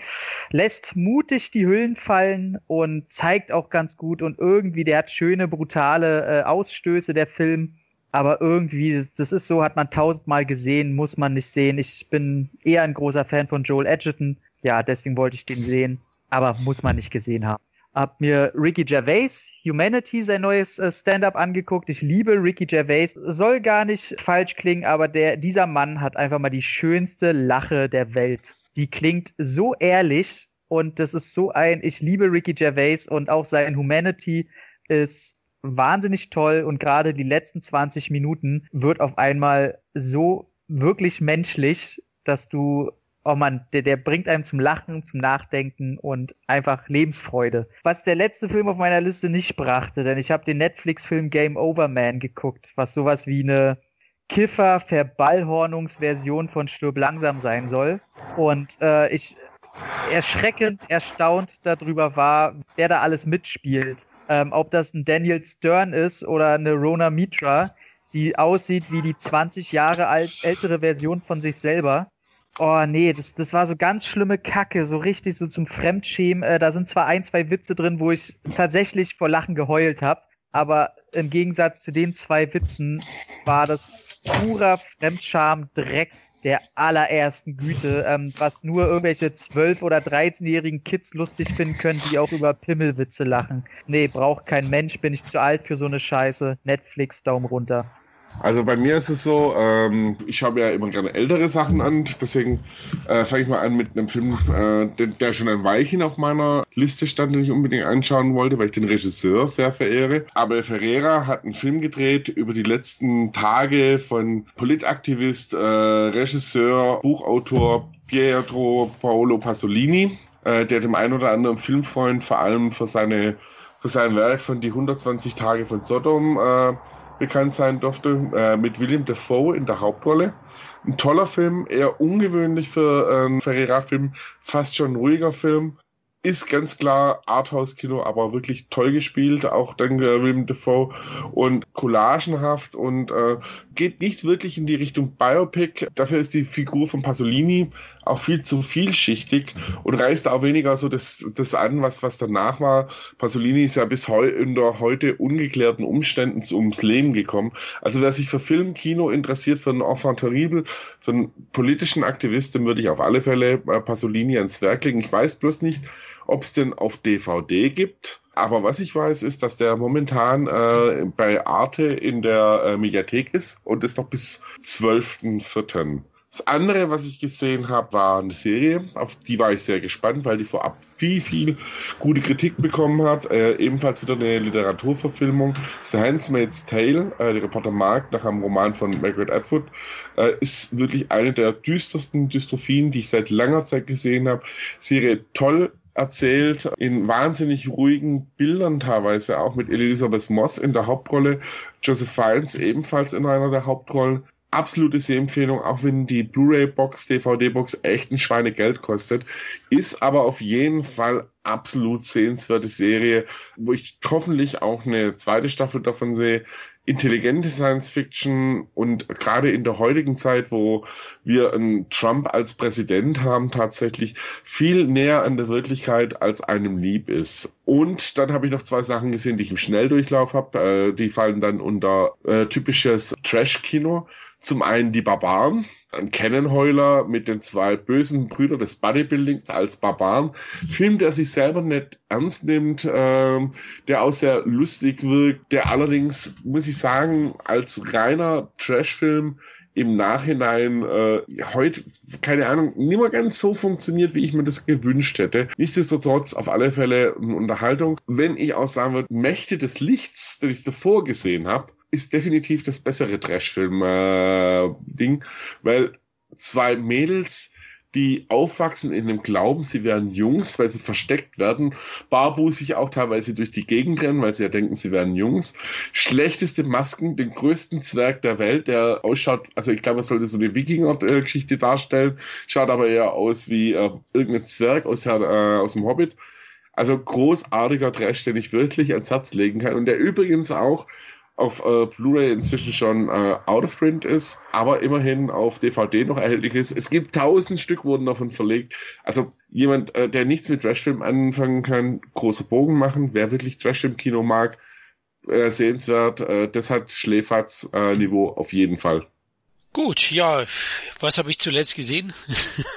lässt mutig die Hüllen fallen und zeigt auch ganz gut und irgendwie, der hat schöne, brutale äh, Ausstöße, der Film. Aber irgendwie, das, das ist so, hat man tausendmal gesehen, muss man nicht sehen. Ich bin eher ein großer Fan von Joel Edgerton. Ja, deswegen wollte ich den sehen. Aber muss man nicht gesehen haben. Hab mir Ricky Gervais, Humanity, sein neues äh, Stand-up angeguckt. Ich liebe Ricky Gervais. Soll gar nicht falsch klingen, aber der, dieser Mann hat einfach mal die schönste Lache der Welt. Die klingt so ehrlich und das ist so ein, ich liebe Ricky Gervais und auch sein Humanity ist wahnsinnig toll und gerade die letzten 20 Minuten wird auf einmal so wirklich menschlich, dass du oh man, der, der bringt einem zum Lachen, zum Nachdenken und einfach Lebensfreude. Was der letzte Film auf meiner Liste nicht brachte, denn ich habe den Netflix-Film Game Over Man geguckt, was sowas wie eine Kiffer-Verballhornungsversion von Stirb langsam sein soll. Und äh, ich erschreckend erstaunt darüber war, wer da alles mitspielt. Ähm, ob das ein Daniel Stern ist oder eine Rona Mitra, die aussieht wie die 20 Jahre alt, ältere Version von sich selber. Oh nee, das, das war so ganz schlimme Kacke, so richtig so zum Fremdschämen. Äh, da sind zwar ein, zwei Witze drin, wo ich tatsächlich vor Lachen geheult habe, aber im Gegensatz zu den zwei Witzen war das purer Fremdscham, Dreck, der allerersten Güte, ähm, was nur irgendwelche 12- oder 13-jährigen Kids lustig finden können, die auch über Pimmelwitze lachen. Nee, braucht kein Mensch, bin ich zu alt für so eine Scheiße. Netflix, Daumen runter. Also bei mir ist es so, ähm, ich schaue ja immer gerne ältere Sachen an, deswegen äh, fange ich mal an mit einem Film, äh, der, der, schon ein Weilchen auf meiner Liste stand, den ich unbedingt anschauen wollte, weil ich den Regisseur sehr verehre. Aber Ferreira hat einen Film gedreht über die letzten Tage von Politaktivist, äh, Regisseur, Buchautor Pietro Paolo Pasolini, äh, der dem einen oder anderen Filmfreund vor allem für seine für sein Werk von die 120 Tage von Sodom äh, bekannt sein durfte, äh, mit William Defoe in der Hauptrolle. Ein toller Film, eher ungewöhnlich für einen ähm, Ferreira-Film, fast schon ruhiger Film ist ganz klar Arthouse-Kino, aber wirklich toll gespielt, auch dank äh, Willem Dafoe und collagenhaft und äh, geht nicht wirklich in die Richtung Biopic. Dafür ist die Figur von Pasolini auch viel zu vielschichtig und reißt auch weniger so das, das an, was, was danach war. Pasolini ist ja bis heu, unter heute ungeklärten Umständen ums Leben gekommen. Also wer sich für Film, Kino interessiert, für einen Enfant terrible, für einen politischen Aktivisten, würde ich auf alle Fälle äh, Pasolini ans Werk legen. Ich weiß bloß nicht, ob es denn auf DVD gibt. Aber was ich weiß, ist, dass der momentan äh, bei Arte in der äh, Mediathek ist und ist noch bis 12.04. Das andere, was ich gesehen habe, war eine Serie, auf die war ich sehr gespannt, weil die vorab viel, viel gute Kritik bekommen hat. Äh, ebenfalls wieder eine Literaturverfilmung. The Handmaid's Tale, äh, der Reporter Mark nach einem Roman von Margaret Atwood. Äh, ist wirklich eine der düstersten Dystrophien, die ich seit langer Zeit gesehen habe. Serie toll erzählt, in wahnsinnig ruhigen Bildern teilweise, auch mit Elizabeth Moss in der Hauptrolle, Joseph Fiennes ebenfalls in einer der Hauptrollen absolute Sehempfehlung, auch wenn die Blu-ray-Box, DVD-Box echt ein Schweinegeld kostet, ist aber auf jeden Fall absolut sehenswerte Serie, wo ich hoffentlich auch eine zweite Staffel davon sehe. Intelligente Science Fiction und gerade in der heutigen Zeit, wo wir einen Trump als Präsident haben, tatsächlich viel näher an der Wirklichkeit als einem lieb ist. Und dann habe ich noch zwei Sachen gesehen, die ich im Schnelldurchlauf habe. Äh, die fallen dann unter äh, typisches Trash-Kino. Zum einen die Barbaren, ein Kennenheuler mit den zwei bösen Brüdern des Bodybuildings als Barbaren. Film, der sich selber nicht ernst nimmt, ähm, der auch sehr lustig wirkt, der allerdings, muss ich sagen, als reiner Trashfilm im Nachhinein äh, heute, keine Ahnung, nicht mehr ganz so funktioniert, wie ich mir das gewünscht hätte. Nichtsdestotrotz auf alle Fälle eine Unterhaltung. Wenn ich auch sagen würde, Mächte des Lichts, den ich davor gesehen habe, ist definitiv das bessere Trashfilm-Ding, äh, weil zwei Mädels, die aufwachsen in dem Glauben, sie wären Jungs, weil sie versteckt werden, barbusig auch teilweise durch die Gegend rennen, weil sie ja denken, sie wären Jungs. Schlechteste Masken, den größten Zwerg der Welt, der ausschaut, also ich glaube, er sollte so eine Wikinger-Geschichte darstellen, schaut aber eher aus wie äh, irgendein Zwerg aus, äh, aus dem Hobbit. Also großartiger Trash, den ich wirklich ans Herz legen kann und der übrigens auch auf äh, Blu-ray inzwischen schon äh, out of print ist, aber immerhin auf DVD noch erhältlich ist. Es gibt tausend Stück wurden davon verlegt. Also jemand, äh, der nichts mit Trashfilm anfangen kann, großer Bogen machen. Wer wirklich Trash im Kino mag, äh, sehenswert. Äh, das hat äh, auf jeden Fall. Gut, ja, was habe ich zuletzt gesehen?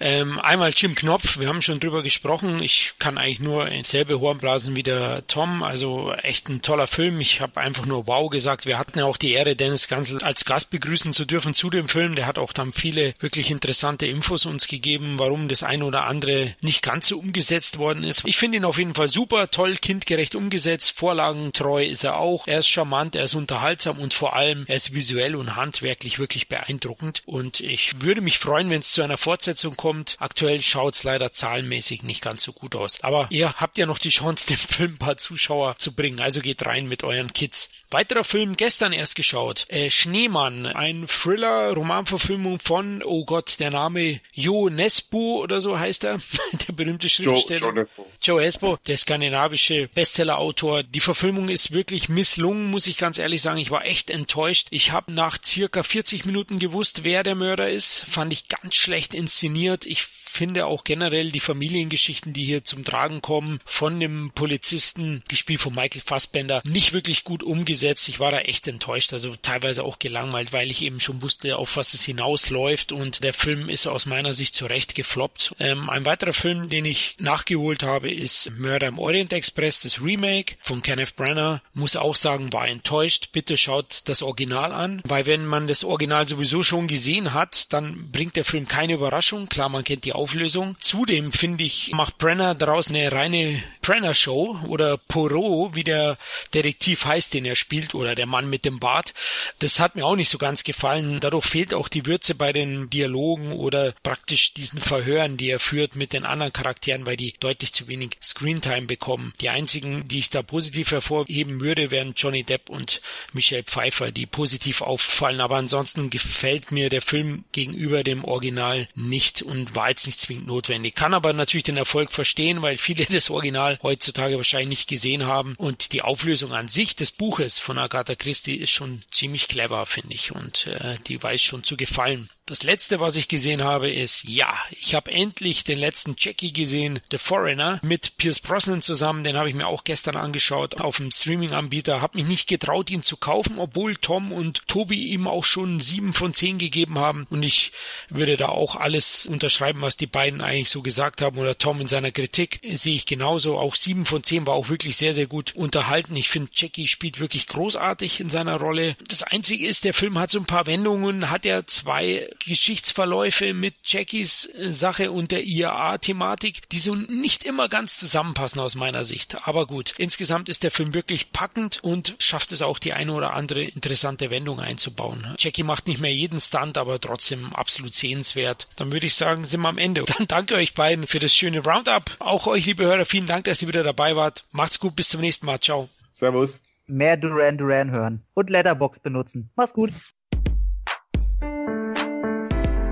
ähm, einmal Jim Knopf, wir haben schon drüber gesprochen. Ich kann eigentlich nur in selbe Horn blasen wie der Tom. Also echt ein toller Film. Ich habe einfach nur wow gesagt. Wir hatten ja auch die Ehre, Dennis Gansel als Gast begrüßen zu dürfen zu dem Film. Der hat auch dann viele wirklich interessante Infos uns gegeben, warum das eine oder andere nicht ganz so umgesetzt worden ist. Ich finde ihn auf jeden Fall super, toll, kindgerecht umgesetzt, vorlagentreu ist er auch. Er ist charmant, er ist unterhaltsam und vor allem er ist visuell und handwerklich wirklich wirklich beeindruckend und ich würde mich freuen, wenn es zu einer Fortsetzung kommt. Aktuell schaut es leider zahlenmäßig nicht ganz so gut aus. Aber ihr habt ja noch die Chance, dem Film ein paar Zuschauer zu bringen. Also geht rein mit euren Kids. Weiterer Film gestern erst geschaut. Äh, Schneemann, ein Thriller, Romanverfilmung von, oh Gott, der Name Jo Nesbo oder so heißt er, der berühmte Schriftsteller. Joe, Joe Nesbo. Joe Espo, der skandinavische Bestsellerautor. Die Verfilmung ist wirklich misslungen, muss ich ganz ehrlich sagen. Ich war echt enttäuscht. Ich habe nach circa 40 Minuten gewusst, wer der Mörder ist. Fand ich ganz schlecht inszeniert. Ich finde auch generell die Familiengeschichten, die hier zum Tragen kommen, von dem Polizisten, gespielt von Michael Fassbender, nicht wirklich gut umgesetzt. Ich war da echt enttäuscht, also teilweise auch gelangweilt, weil ich eben schon wusste, auf was es hinausläuft und der Film ist aus meiner Sicht zurecht gefloppt. Ähm, ein weiterer Film, den ich nachgeholt habe, ist Mörder im Orient Express, das Remake von Kenneth Branagh. Muss auch sagen, war enttäuscht. Bitte schaut das Original an, weil wenn man das Original sowieso schon gesehen hat, dann bringt der Film keine Überraschung. Klar, man kennt die Auflösung. Zudem finde ich, macht Brenner daraus eine reine Brenner-Show oder Poirot, wie der Detektiv heißt, den er spielt, oder der Mann mit dem Bart. Das hat mir auch nicht so ganz gefallen. Dadurch fehlt auch die Würze bei den Dialogen oder praktisch diesen Verhören, die er führt mit den anderen Charakteren, weil die deutlich zu wenig Screentime bekommen. Die einzigen, die ich da positiv hervorheben würde, wären Johnny Depp und Michelle Pfeiffer, die positiv auffallen. Aber ansonsten gefällt mir der Film gegenüber dem Original nicht und war jetzt nicht zwingend notwendig. Kann aber natürlich den Erfolg verstehen, weil viele das Original heutzutage wahrscheinlich nicht gesehen haben. Und die Auflösung an sich des Buches von Agatha Christie ist schon ziemlich clever, finde ich. Und äh, die weiß schon zu gefallen. Das letzte, was ich gesehen habe, ist, ja, ich habe endlich den letzten Jackie gesehen, The Foreigner, mit Pierce Brosnan zusammen. Den habe ich mir auch gestern angeschaut auf dem Streaming-Anbieter. Habe mich nicht getraut, ihn zu kaufen, obwohl Tom und Tobi ihm auch schon sieben von zehn gegeben haben. Und ich würde da auch alles unterschreiben, was die beiden eigentlich so gesagt haben. Oder Tom in seiner Kritik sehe ich genauso. Auch sieben von zehn war auch wirklich sehr, sehr gut unterhalten. Ich finde, Jackie spielt wirklich großartig in seiner Rolle. Das Einzige ist, der Film hat so ein paar Wendungen, hat ja zwei Geschichtsverläufe mit Jackies äh, Sache und der IAA-Thematik, die so nicht immer ganz zusammenpassen aus meiner Sicht. Aber gut, insgesamt ist der Film wirklich packend und schafft es auch die eine oder andere interessante Wendung einzubauen. Jackie macht nicht mehr jeden Stunt, aber trotzdem absolut sehenswert. Dann würde ich sagen, sind wir am Ende. Dann danke euch beiden für das schöne Roundup. Auch euch, liebe Hörer, vielen Dank, dass ihr wieder dabei wart. Macht's gut, bis zum nächsten Mal. Ciao. Servus. Mehr Duran Duran hören und Letterbox benutzen. Mach's gut.